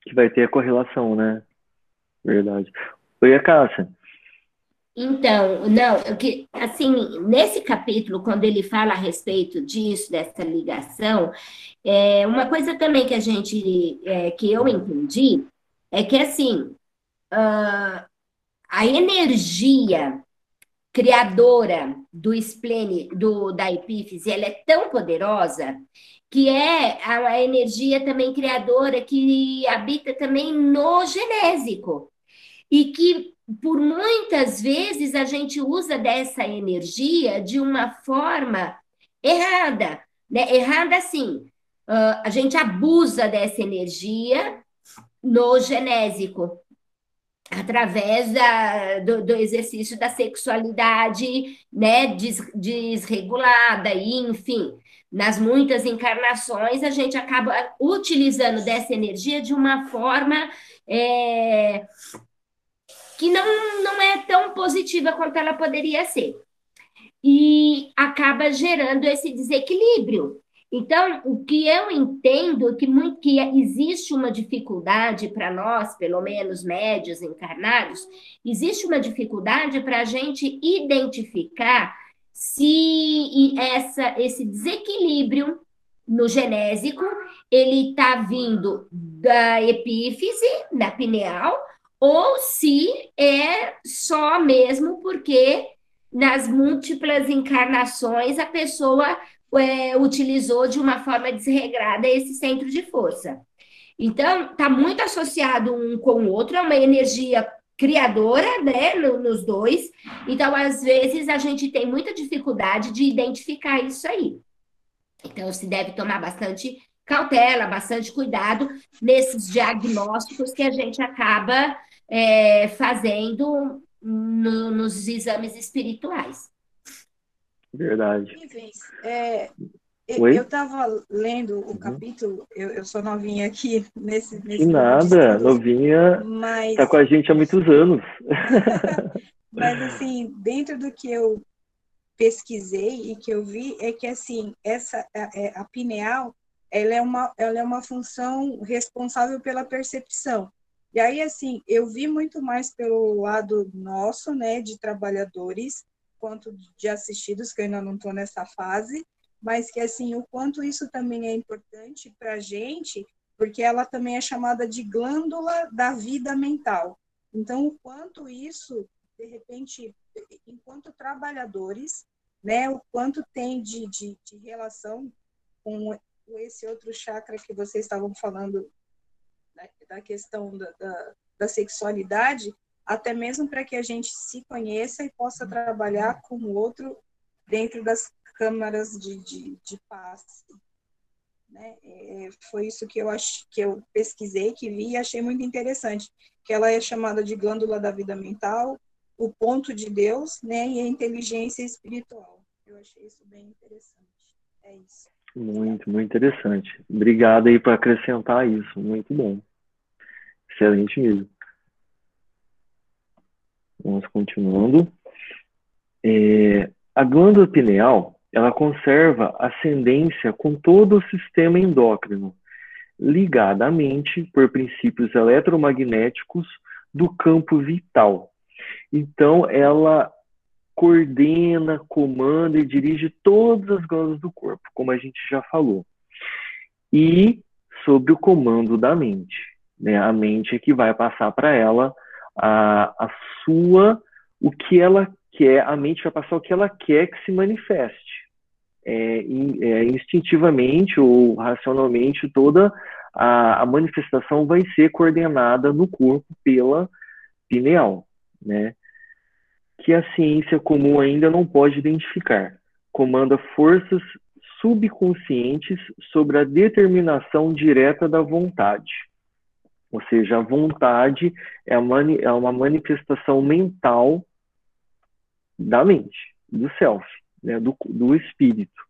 Que vai ter a correlação, né? Verdade. Oi, a Cássia. Então, não, que assim, nesse capítulo, quando ele fala a respeito disso, dessa ligação, é, uma coisa também que a gente, é, que eu entendi, é que assim, uh, a energia criadora do esplene, do, da epífise, ela é tão poderosa que é a, energia também criadora que habita também no genésico. E que por muitas vezes a gente usa dessa energia de uma forma errada, né? Errada assim, uh, a gente abusa dessa energia no genésico, através da, do, do, exercício da sexualidade né, des, desregulada, e enfim, nas muitas encarnações, a gente acaba utilizando dessa energia de uma forma é, que não, não é tão positiva quanto ela poderia ser. E acaba gerando esse desequilíbrio. Então, o que eu entendo que, muito, que existe uma dificuldade para nós, pelo menos médios encarnados, existe uma dificuldade para a gente identificar se essa, esse desequilíbrio no genésico ele está vindo da epífise, da pineal, ou se é só mesmo porque nas múltiplas encarnações a pessoa é, utilizou de uma forma desregrada esse centro de força. Então, está muito associado um com o outro, é uma energia criadora, né, nos dois. Então, às vezes, a gente tem muita dificuldade de identificar isso aí. Então, se deve tomar bastante cautela, bastante cuidado nesses diagnósticos que a gente acaba é, fazendo no, nos exames espirituais. Verdade. É, eu estava lendo o uhum. capítulo, eu, eu, sou novinha aqui nesse. nesse nada, novinha. Mas... Tá com a gente há muitos anos. mas assim, dentro do que eu pesquisei e que eu vi é que assim essa a, é, a pineal ela é uma ela é uma função responsável pela percepção e aí assim eu vi muito mais pelo lado nosso né de trabalhadores quanto de assistidos, que eu ainda não estou nessa fase, mas que assim o quanto isso também é importante para a gente, porque ela também é chamada de glândula da vida mental. Então, o quanto isso, de repente, enquanto trabalhadores, né, o quanto tem de, de, de relação com esse outro chakra que vocês estavam falando, da, da questão da, da, da sexualidade, até mesmo para que a gente se conheça e possa trabalhar com o outro dentro das câmaras de, de, de paz. Né? É, foi isso que eu, ach, que eu pesquisei, que vi e achei muito interessante, que ela é chamada de glândula da vida mental, o ponto de Deus né? e a inteligência espiritual. Eu achei isso bem interessante. É isso. Muito, muito interessante. Obrigado aí por acrescentar isso. Muito bom. Excelente mesmo. Vamos continuando. É, a glândula pineal ela conserva ascendência com todo o sistema endócrino, ligada à mente por princípios eletromagnéticos do campo vital. Então, ela coordena, comanda e dirige todas as glândulas do corpo, como a gente já falou. E sob o comando da mente. Né? A mente é que vai passar para ela a, a sua, o que ela quer, a mente vai passar o que ela quer que se manifeste. É, é, instintivamente ou racionalmente, toda a, a, manifestação vai ser coordenada no corpo pela pineal, né? Que a ciência comum ainda não pode identificar. Comanda forças subconscientes sobre a determinação direta da vontade. Ou seja, a vontade é, mani é uma manifestação mental da mente, do self, né, do, do espírito.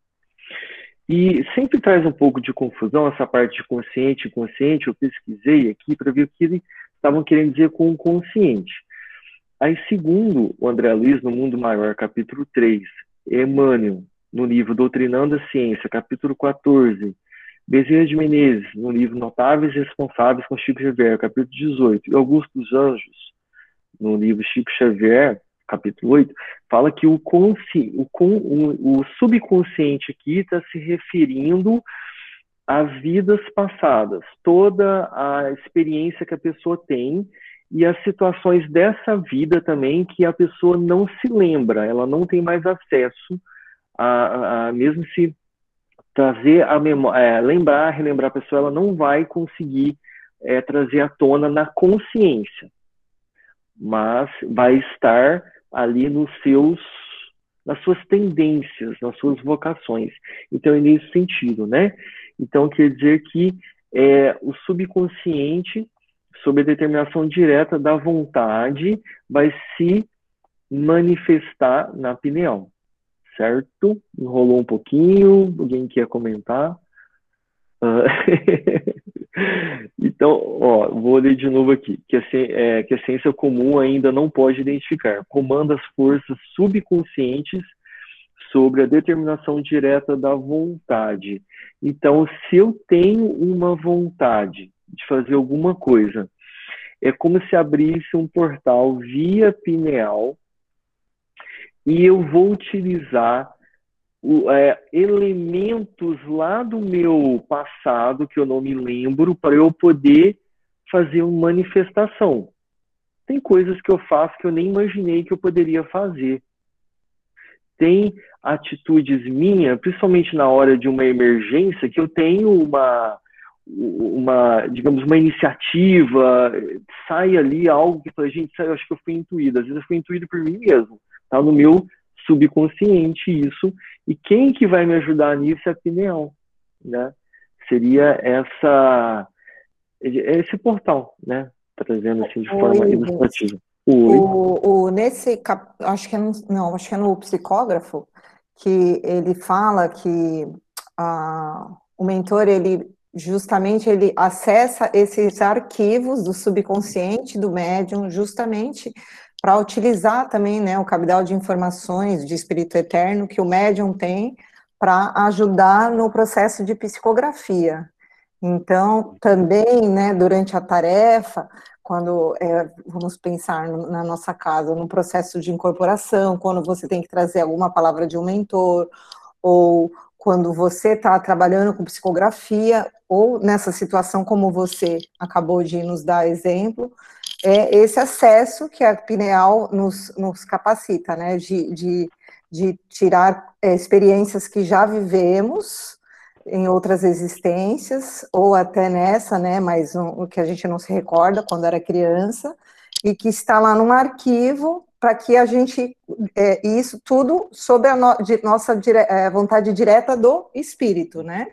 E sempre traz um pouco de confusão essa parte de consciente e inconsciente. Eu pesquisei aqui para ver o que eles estavam querendo dizer com o consciente. Aí, segundo o André Luiz, no Mundo Maior, capítulo 3, Emmanuel, no livro Doutrinando a Ciência, capítulo 14, Bezerra de Menezes, no livro Notáveis e Responsáveis com Chico Xavier, capítulo 18, e Augusto dos Anjos, no livro Chico Xavier, capítulo 8, fala que o, consci, o, o, subconsciente aqui está se referindo às vidas passadas, toda a experiência que a pessoa tem e as situações dessa vida também que a pessoa não se lembra, ela não tem mais acesso a, a mesmo se trazer a memória, é, lembrar, relembrar a pessoa, ela não vai conseguir é, trazer à tona na consciência, mas vai estar ali nos seus nas suas tendências, nas suas vocações. Então, é nesse sentido, né? Então, quer dizer que é, o subconsciente, sob a determinação direta da vontade, vai se manifestar na pineal, certo? Enrolou um pouquinho, alguém quer comentar? Uh... então, ó, vou ler de novo aqui, que a, é, que a ciência comum ainda não pode identificar, comanda as forças subconscientes sobre a determinação direta da vontade. Então, se eu tenho uma vontade de fazer alguma coisa, é como se abrisse um portal via pineal e eu vou utilizar é, elementos lá do meu passado que eu não me lembro para eu poder fazer uma manifestação. Tem coisas que eu faço que eu nem imaginei que eu poderia fazer. Tem atitudes minhas, principalmente na hora de uma emergência, que eu tenho uma, uma digamos, uma iniciativa, sai ali algo que a gente, eu acho que eu fui intuído. Às vezes eu fui intuído por mim mesmo. Tá no meu subconsciente isso. E quem que vai me ajudar nisso é a pineal, né? Seria essa esse portal, né? Trazendo assim de forma Oi, ilustrativa. O, o, nesse cap... acho que é no, não, acho que é no psicógrafo que ele fala que a, o mentor ele justamente ele acessa esses arquivos do subconsciente do médium justamente para utilizar também né, o cabedal de informações de espírito eterno que o médium tem para ajudar no processo de psicografia. Então, também, né, durante a tarefa, quando é, vamos pensar na nossa casa, no processo de incorporação, quando você tem que trazer alguma palavra de um mentor, ou quando você está trabalhando com psicografia, ou nessa situação como você acabou de nos dar exemplo, é esse acesso que a Pineal nos, nos capacita, né, de, de, de tirar é, experiências que já vivemos, em outras existências, ou até nessa, né, mas o que a gente não se recorda quando era criança, e que está lá num arquivo para que a gente, é, isso tudo sob a no, de nossa dire, é, vontade direta do espírito, né?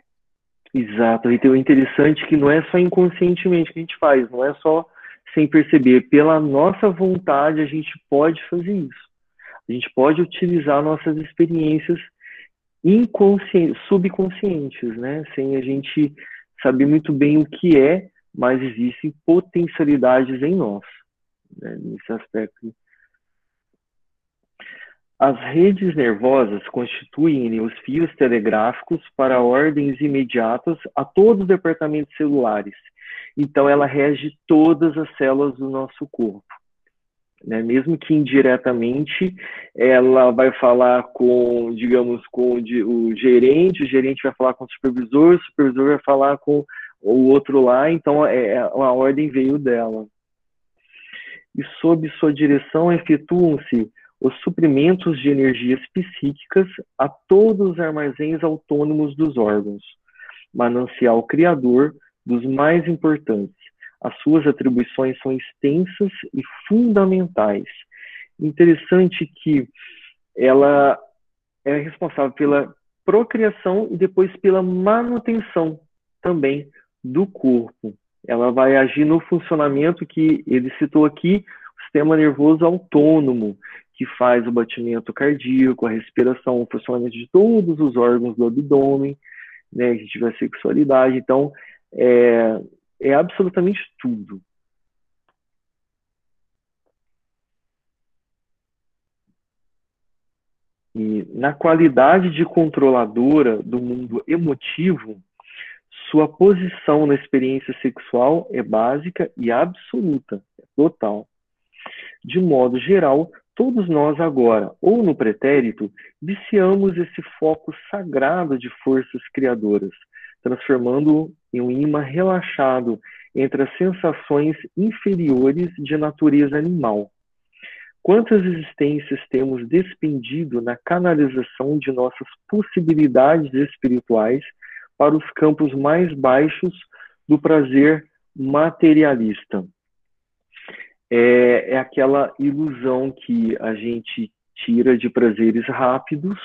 Exato, e tem o interessante que não é só inconscientemente que a gente faz, não é só sem perceber, pela nossa vontade a gente pode fazer isso. A gente pode utilizar nossas experiências subconscientes, né? Sem a gente saber muito bem o que é, mas existem potencialidades em nós, né? nesse aspecto. As redes nervosas constituem os fios telegráficos para ordens imediatas a todos os departamentos celulares. Então, ela rege todas as células do nosso corpo né? Mesmo que indiretamente, ela vai falar com, digamos, com o gerente, o gerente vai falar com o supervisor, o supervisor vai falar com o outro lá, então é, é a ordem veio dela. E sob sua direção efetuam-se os suprimentos de energias psíquicas a todos os armazéns autônomos dos órgãos, manancial criador dos mais importantes, as suas atribuições são extensas e fundamentais. Interessante que ela é responsável pela procriação e depois pela manutenção também do corpo. Ela vai agir no funcionamento que ele citou aqui, o sistema nervoso autônomo, que faz o batimento cardíaco, a respiração, o funcionamento de todos os órgãos do abdômen, né, que tiver sexualidade. Então, é, é absolutamente tudo. E na qualidade de controladora do mundo emotivo, sua posição na experiência sexual é básica e absoluta, é total. De modo geral, todos nós agora, ou no pretérito, viciamos esse foco sagrado de forças criadoras, transformando-o em um imã relaxado entre as sensações inferiores de natureza animal. Quantas existências temos despendido na canalização de nossas possibilidades espirituais para os campos mais baixos do prazer materialista? É, é aquela ilusão que a gente tira de prazeres rápidos,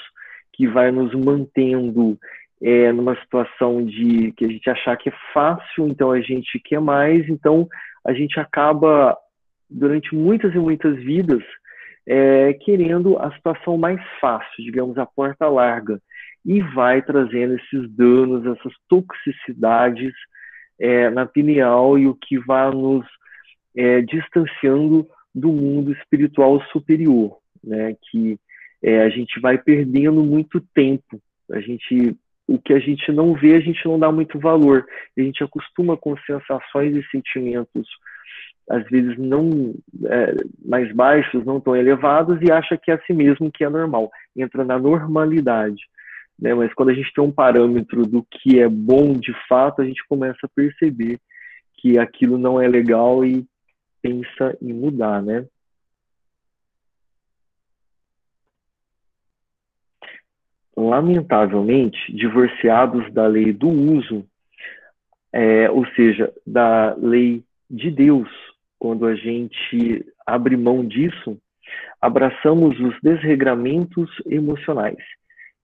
que vai nos mantendo é, numa situação de que a gente achar que é fácil, então a gente quer mais, então a gente acaba durante muitas e muitas vidas é, querendo a situação mais fácil, digamos a porta larga, e vai trazendo esses danos, essas toxicidades é, na pineal e o que vai nos é, distanciando do mundo espiritual superior, né? Que é, a gente vai perdendo muito tempo, a gente o que a gente não vê, a gente não dá muito valor. A gente acostuma com sensações e sentimentos, às vezes não é, mais baixos, não tão elevados, e acha que é assim mesmo que é normal. Entra na normalidade. Né? Mas quando a gente tem um parâmetro do que é bom de fato, a gente começa a perceber que aquilo não é legal e pensa em mudar, né? Lamentavelmente, divorciados da lei do uso, é, ou seja, da lei de Deus. Quando a gente abre mão disso, abraçamos os desregramentos emocionais.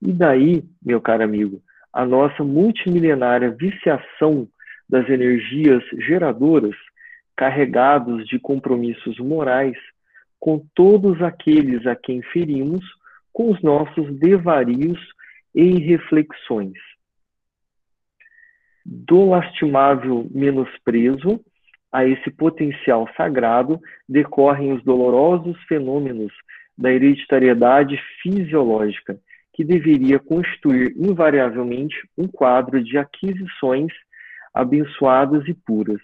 E daí, meu caro amigo, a nossa multimilenária viciação das energias geradoras, carregados de compromissos morais, com todos aqueles a quem ferimos com os nossos devarios e reflexões. Do lastimável menosprezo a esse potencial sagrado decorrem os dolorosos fenômenos da hereditariedade fisiológica, que deveria constituir invariavelmente um quadro de aquisições abençoadas e puras.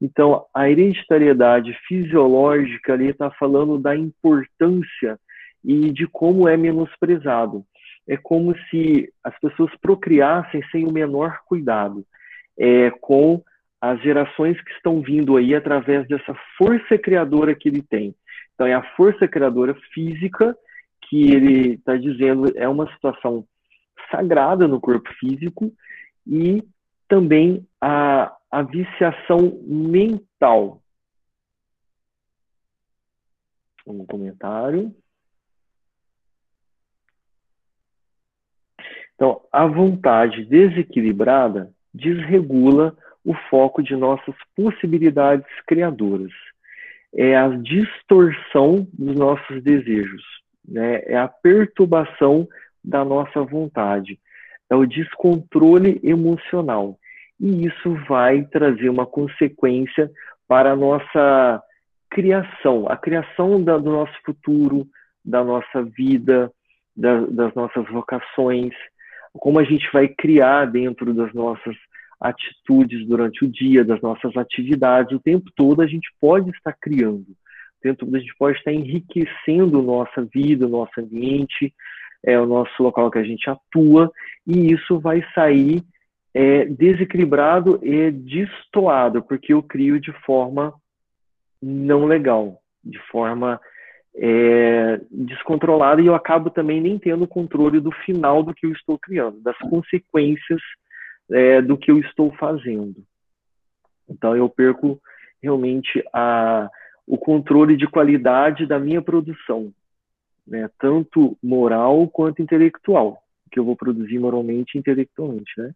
Então, a hereditariedade fisiológica ali está falando da importância e de como é menosprezado. É como se as pessoas procriassem sem o menor cuidado, é, com as gerações que estão vindo aí através dessa força criadora que ele tem. Então, é a força criadora física que ele está dizendo é uma situação sagrada no corpo físico e também a, a viciação mental. Um comentário. Então, a vontade desequilibrada desregula o foco de nossas possibilidades criadoras. É a distorção dos nossos desejos, né? é a perturbação da nossa vontade, é o descontrole emocional. E isso vai trazer uma consequência para a nossa criação, a criação da, do nosso futuro, da nossa vida, da, das nossas vocações, como a gente vai criar dentro das nossas atitudes durante o dia, das nossas atividades, o tempo todo a gente pode estar criando, o tempo todo a gente pode estar enriquecendo nossa vida, nosso ambiente, é o nosso local que a gente atua, e isso vai sair é, desequilibrado e destoado, porque eu crio de forma não legal, de forma é, descontrolada, e eu acabo também nem tendo controle do final do que eu estou criando, das consequências é, do que eu estou fazendo. Então eu perco realmente a, o controle de qualidade da minha produção, né, tanto moral quanto intelectual, que eu vou produzir moralmente e intelectualmente, né?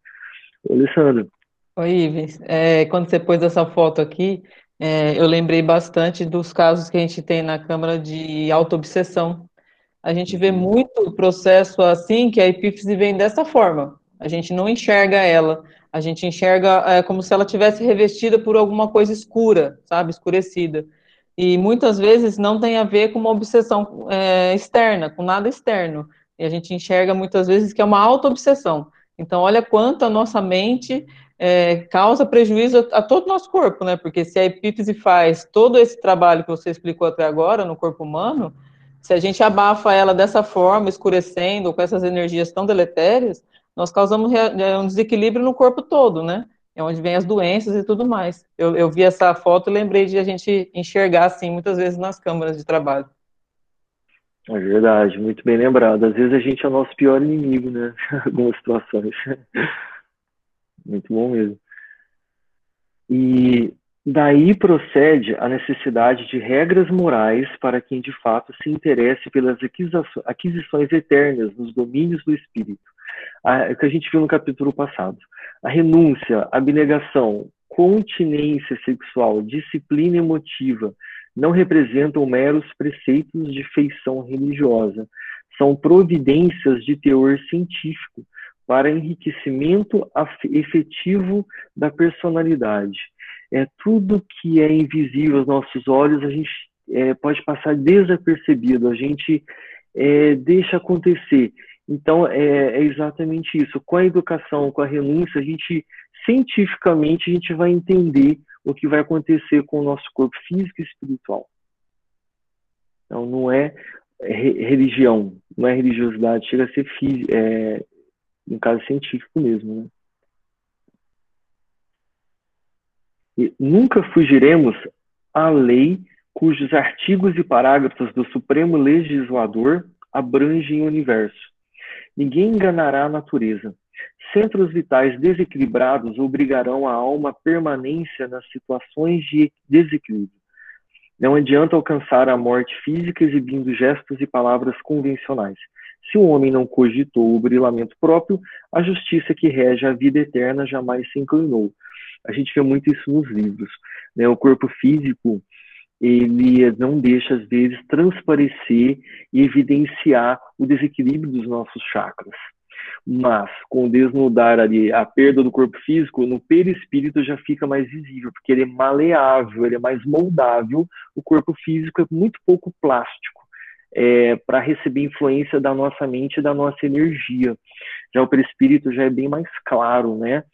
Alessandro. Oi, Ives. É, quando você pôs essa foto aqui, é, eu lembrei bastante dos casos que a gente tem na Câmara de autoobsessão. A gente vê uhum. muito processo assim, que a epífise vem dessa forma. A gente não enxerga ela, a gente enxerga é, como se ela tivesse revestida por alguma coisa escura, sabe, escurecida. E muitas vezes não tem a ver com uma obsessão é, externa, com nada externo. E a gente enxerga muitas vezes que é uma auto-obsessão. Então, olha quanto a nossa mente é, causa prejuízo a, a, todo o nosso corpo, né? Porque se a epífise faz todo esse trabalho que você explicou até agora no corpo humano, se a gente abafa ela dessa forma, escurecendo, com essas energias tão deletérias, nós causamos um desequilíbrio no corpo todo, né? É onde vem as doenças e tudo mais. Eu, eu vi essa foto e lembrei de a gente enxergar assim muitas vezes nas câmaras de trabalho. É verdade, muito bem lembrado. Às vezes a gente é o nosso pior inimigo, né? Algumas situações. Muito bom mesmo. E daí procede a necessidade de regras morais para quem de fato se interesse pelas aquisições eternas nos domínios do espírito. O que a gente viu no capítulo passado. A renúncia, abnegação, continência sexual, disciplina emotiva, não representam meros preceitos de feição religiosa, são providências de teor científico para enriquecimento efetivo da personalidade. É tudo que é invisível aos nossos olhos, a gente é, pode passar desapercebido, a gente é, deixa acontecer. Então, é, é, exatamente isso. Com a educação, com a renúncia, a gente, cientificamente, a gente vai entender o que vai acontecer com o nosso corpo físico e espiritual. Então, não é religião, não é religiosidade, chega a ser, é, um caso científico mesmo. Né? E nunca fugiremos à lei cujos artigos e parágrafos do Supremo Legislador abrangem o universo. Ninguém enganará a natureza. Centros vitais desequilibrados obrigarão a alma à permanência nas situações de desequilíbrio. Não adianta alcançar a morte física exibindo gestos e palavras convencionais. Se o homem não cogitou o brilhamento próprio, a justiça que rege a vida eterna jamais se inclinou. A gente vê muito isso nos livros. Né? O corpo físico ele não deixa, às vezes, transparecer e evidenciar o desequilíbrio dos nossos chakras. Mas, com desnudar ali a perda do corpo físico, no perispírito já fica mais visível, porque ele é maleável, ele é mais moldável, o corpo físico é muito pouco plástico. É, para receber influência da nossa mente e da nossa energia. Já o perispírito já é bem mais claro, né?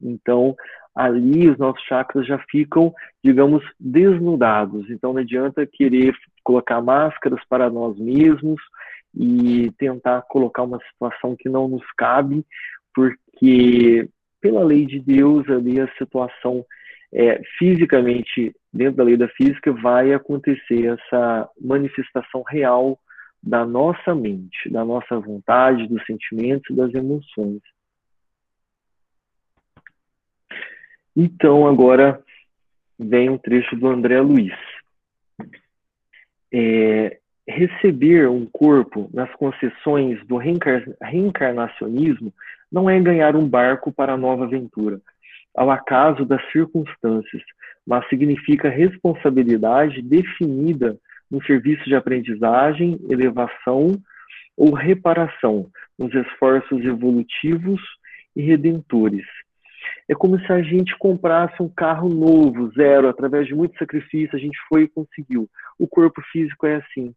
Então, ali os nossos chakras já ficam, digamos, desnudados. Então não adianta querer colocar máscaras para nós mesmos e tentar colocar uma situação que não nos cabe, porque pela lei de Deus ali a situação é, fisicamente dentro da lei da física vai acontecer essa manifestação real da nossa mente, da nossa vontade, dos sentimentos, das emoções. Então, agora vem um trecho do André Luiz. É, receber um corpo nas concessões do reencar reencarnacionismo não é ganhar um barco para a nova aventura, ao acaso das circunstâncias, mas significa responsabilidade definida no serviço de aprendizagem, elevação ou reparação, nos esforços evolutivos e redentores. É como se a gente comprasse um carro novo, zero, através de muito sacrifício, a gente foi e conseguiu. O corpo físico é assim.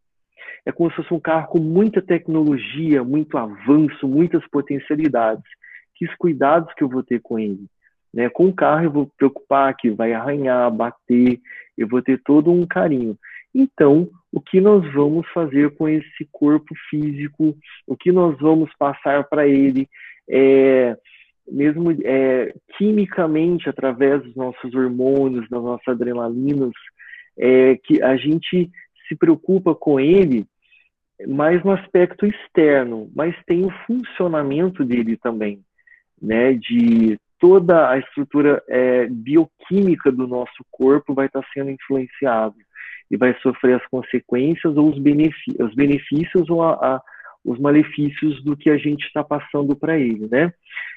É como se fosse um carro com muita tecnologia, muito avanço, muitas potencialidades. Que os cuidados que eu vou ter com ele. Né? Com o carro eu vou preocupar que vai arranhar, bater, eu vou ter todo um carinho. Então, o que nós vamos fazer com esse corpo físico? O que nós vamos passar para ele? É, mesmo é, quimicamente, através dos nossos hormônios, das nossas adrenalinas, é, que a gente se preocupa com ele mais no aspecto externo, mas tem o funcionamento dele também, né? De toda a estrutura é, bioquímica do nosso corpo vai estar sendo influenciado e vai sofrer as consequências ou os, benefícios, os benefícios ou a, a, os malefícios do que a gente está passando para ele, né?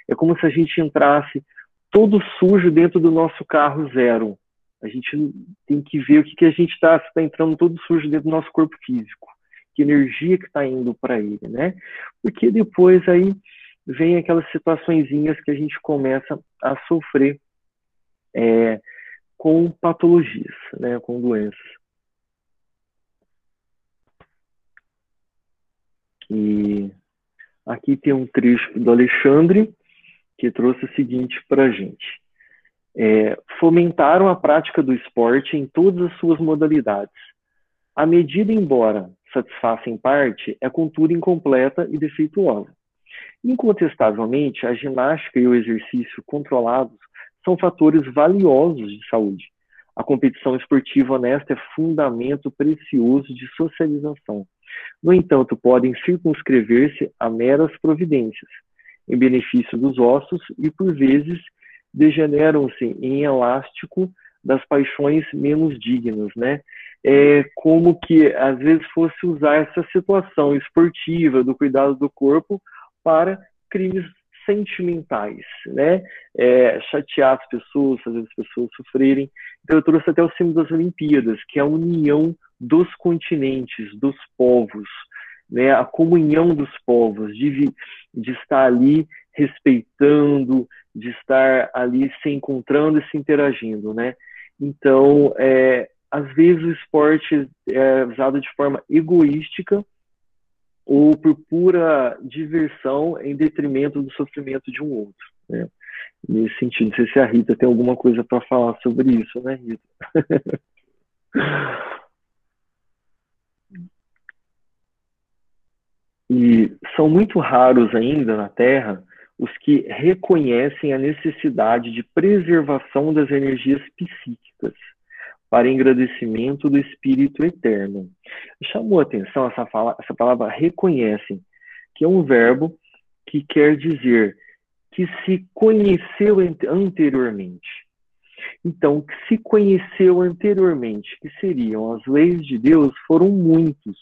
É como se a gente entrasse todo sujo dentro do nosso carro zero. A gente tem que ver o que, que a gente está, está entrando todo sujo dentro do nosso corpo físico, que energia que está indo para ele, né? Porque depois aí vem aquelas situaçõezinhas que a gente começa a sofrer é, com patologias, né, com doenças. E aqui tem um trecho do Alexandre que trouxe o seguinte para a gente. É, fomentaram a prática do esporte em todas as suas modalidades. A medida, embora satisfaça em parte, é contudo incompleta e defeituosa. Incontestavelmente, a ginástica e o exercício controlados são fatores valiosos de saúde. A competição esportiva honesta é fundamento precioso de socialização. No entanto, podem circunscrever-se a meras providências, em benefício dos ossos e, por vezes, degeneram-se em elástico das paixões menos dignas, né? É como que às vezes fosse usar essa situação esportiva do cuidado do corpo para crimes sentimentais, né? É, chatear as pessoas, fazer as pessoas sofrerem. Então eu trouxe até o símbolo das Olimpíadas, que é a união dos continentes, dos povos, né? A comunhão dos povos, de, de estar ali respeitando, de estar ali se encontrando e se interagindo, né? Então, é, às vezes o esporte é usado de forma egoística ou por pura diversão em detrimento do sofrimento de um outro. Né? Nesse sentido, não sei se a Rita tem alguma coisa para falar sobre isso, né, Rita? e são muito raros ainda na Terra os que reconhecem a necessidade de preservação das energias psíquicas para engrandecimento do Espírito Eterno. Chamou atenção essa, fala, essa palavra reconhecem, que é um verbo que quer dizer que se conheceu anteriormente. Então, que se conheceu anteriormente, que seriam as leis de Deus, foram muitos.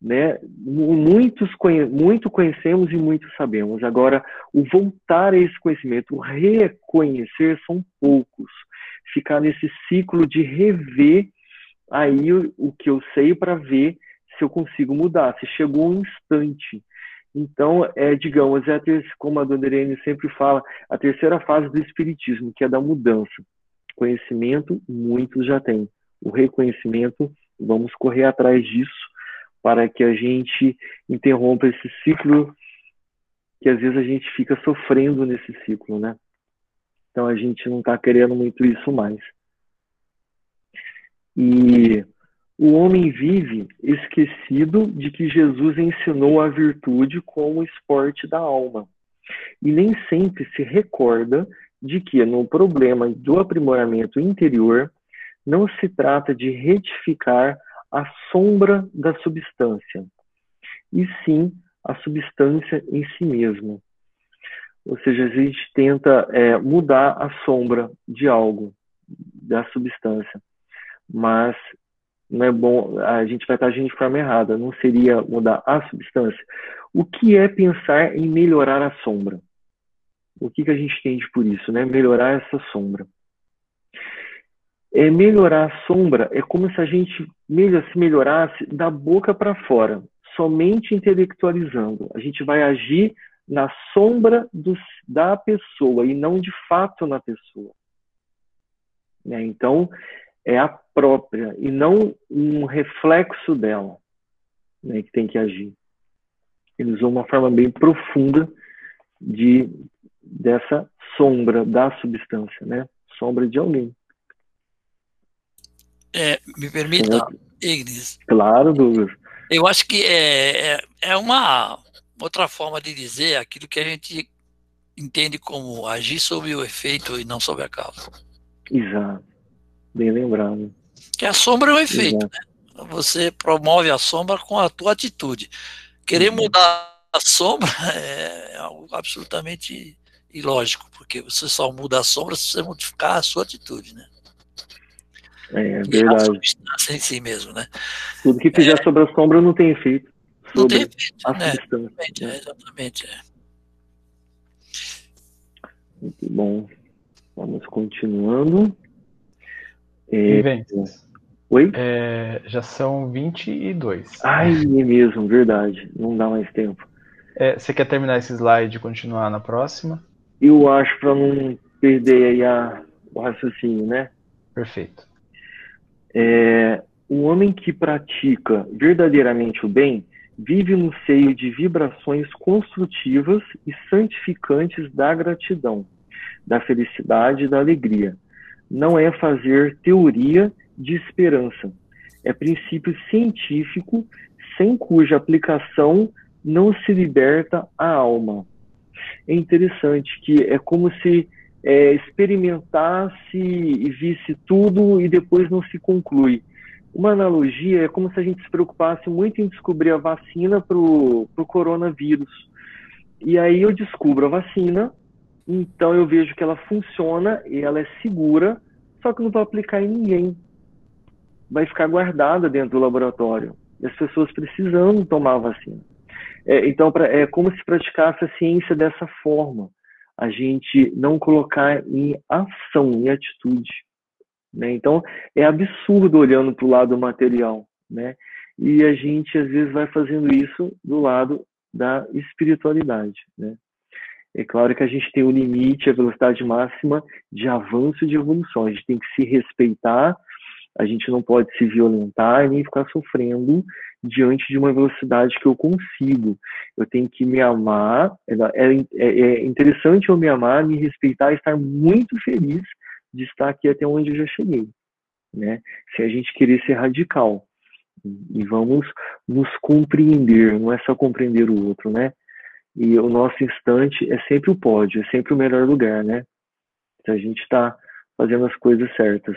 Né? Muitos muito conhecemos e muito sabemos. Agora, o voltar a esse conhecimento, o reconhecer, são poucos ficar nesse ciclo de rever aí o, o que eu sei para ver se eu consigo mudar, se chegou um instante. Então, é, digamos, é a como a Dona Irene sempre fala, a terceira fase do espiritismo, que é da mudança. Conhecimento, muitos já têm. O reconhecimento, vamos correr atrás disso para que a gente interrompa esse ciclo que às vezes a gente fica sofrendo nesse ciclo, né? Então a gente não está querendo muito isso mais. E o homem vive esquecido de que Jesus ensinou a virtude como esporte da alma. E nem sempre se recorda de que no problema do aprimoramento interior não se trata de retificar a sombra da substância, e sim a substância em si mesma. Ou seja, a gente tenta é, mudar a sombra de algo, da substância, mas não é bom, a gente vai estar agindo de forma errada, não seria mudar a substância. O que é pensar em melhorar a sombra? O que, que a gente entende por isso, né? Melhorar essa sombra. É, melhorar a sombra é como se a gente se melhorasse da boca para fora, somente intelectualizando. A gente vai agir na sombra do, da pessoa e não de fato na pessoa. Né? Então, é a própria e não um reflexo dela né, que tem que agir. Ele usou uma forma bem profunda de dessa sombra da substância, né? Sombra de alguém. É, me permita, Ignis. Claro, Douglas. Eu acho que é, é, é uma outra forma de dizer aquilo que a gente entende como agir sob o efeito e não sob a causa. Exato. Bem lembrado. Que a sombra é um efeito, né? Você promove a sombra com a tua atitude. Querer uhum. mudar a sombra é algo absolutamente ilógico, porque você só muda a sombra se você modificar a sua atitude, né? É, verdade. a substância em si mesmo, né? Tudo que fizer é, sobre a sombra não tem efeito. Não tem efeito, a né? Exatamente, é, exatamente. É. Muito bom. Vamos continuando. É, vem. Oi? É, já são 22. Ai, é mesmo, verdade. Não dá mais tempo. É, você quer terminar esse slide e continuar na próxima? Eu acho para não perder aí a, o raciocínio, né? Perfeito. É, o homem que pratica verdadeiramente o bem vive no seio de vibrações construtivas e santificantes da gratidão, da felicidade e da alegria. Não é fazer teoria de esperança. É princípio científico sem cuja aplicação não se liberta a alma. É interessante que é como se é, experimentasse e visse tudo e depois não se conclui. Uma analogia é como se a gente se preocupasse muito em descobrir a vacina para o coronavírus. E aí eu descubro a vacina, então eu vejo que ela funciona e ela é segura, só que não vou aplicar em ninguém. Vai ficar guardada dentro do laboratório. E as pessoas precisam tomar a vacina. É, então, pra, é como se praticasse a ciência dessa forma. A gente não colocar em ação, em atitude. Né? Então, é absurdo olhando para o lado material. Né? E a gente, às vezes, vai fazendo isso do lado da espiritualidade. Né? É claro que a gente tem o um limite, a velocidade máxima de avanço e de evolução. A gente tem que se respeitar, a gente não pode se violentar nem ficar sofrendo diante de uma velocidade que eu consigo. Eu tenho que me amar. É, é, é interessante eu me amar, me respeitar, estar muito feliz de estar aqui até onde eu já cheguei. Né? Se a gente querer ser radical. E vamos nos compreender, não é só compreender o outro, né? E o nosso instante é sempre o pódio, é sempre o melhor lugar, né? Se a gente está fazendo as coisas certas.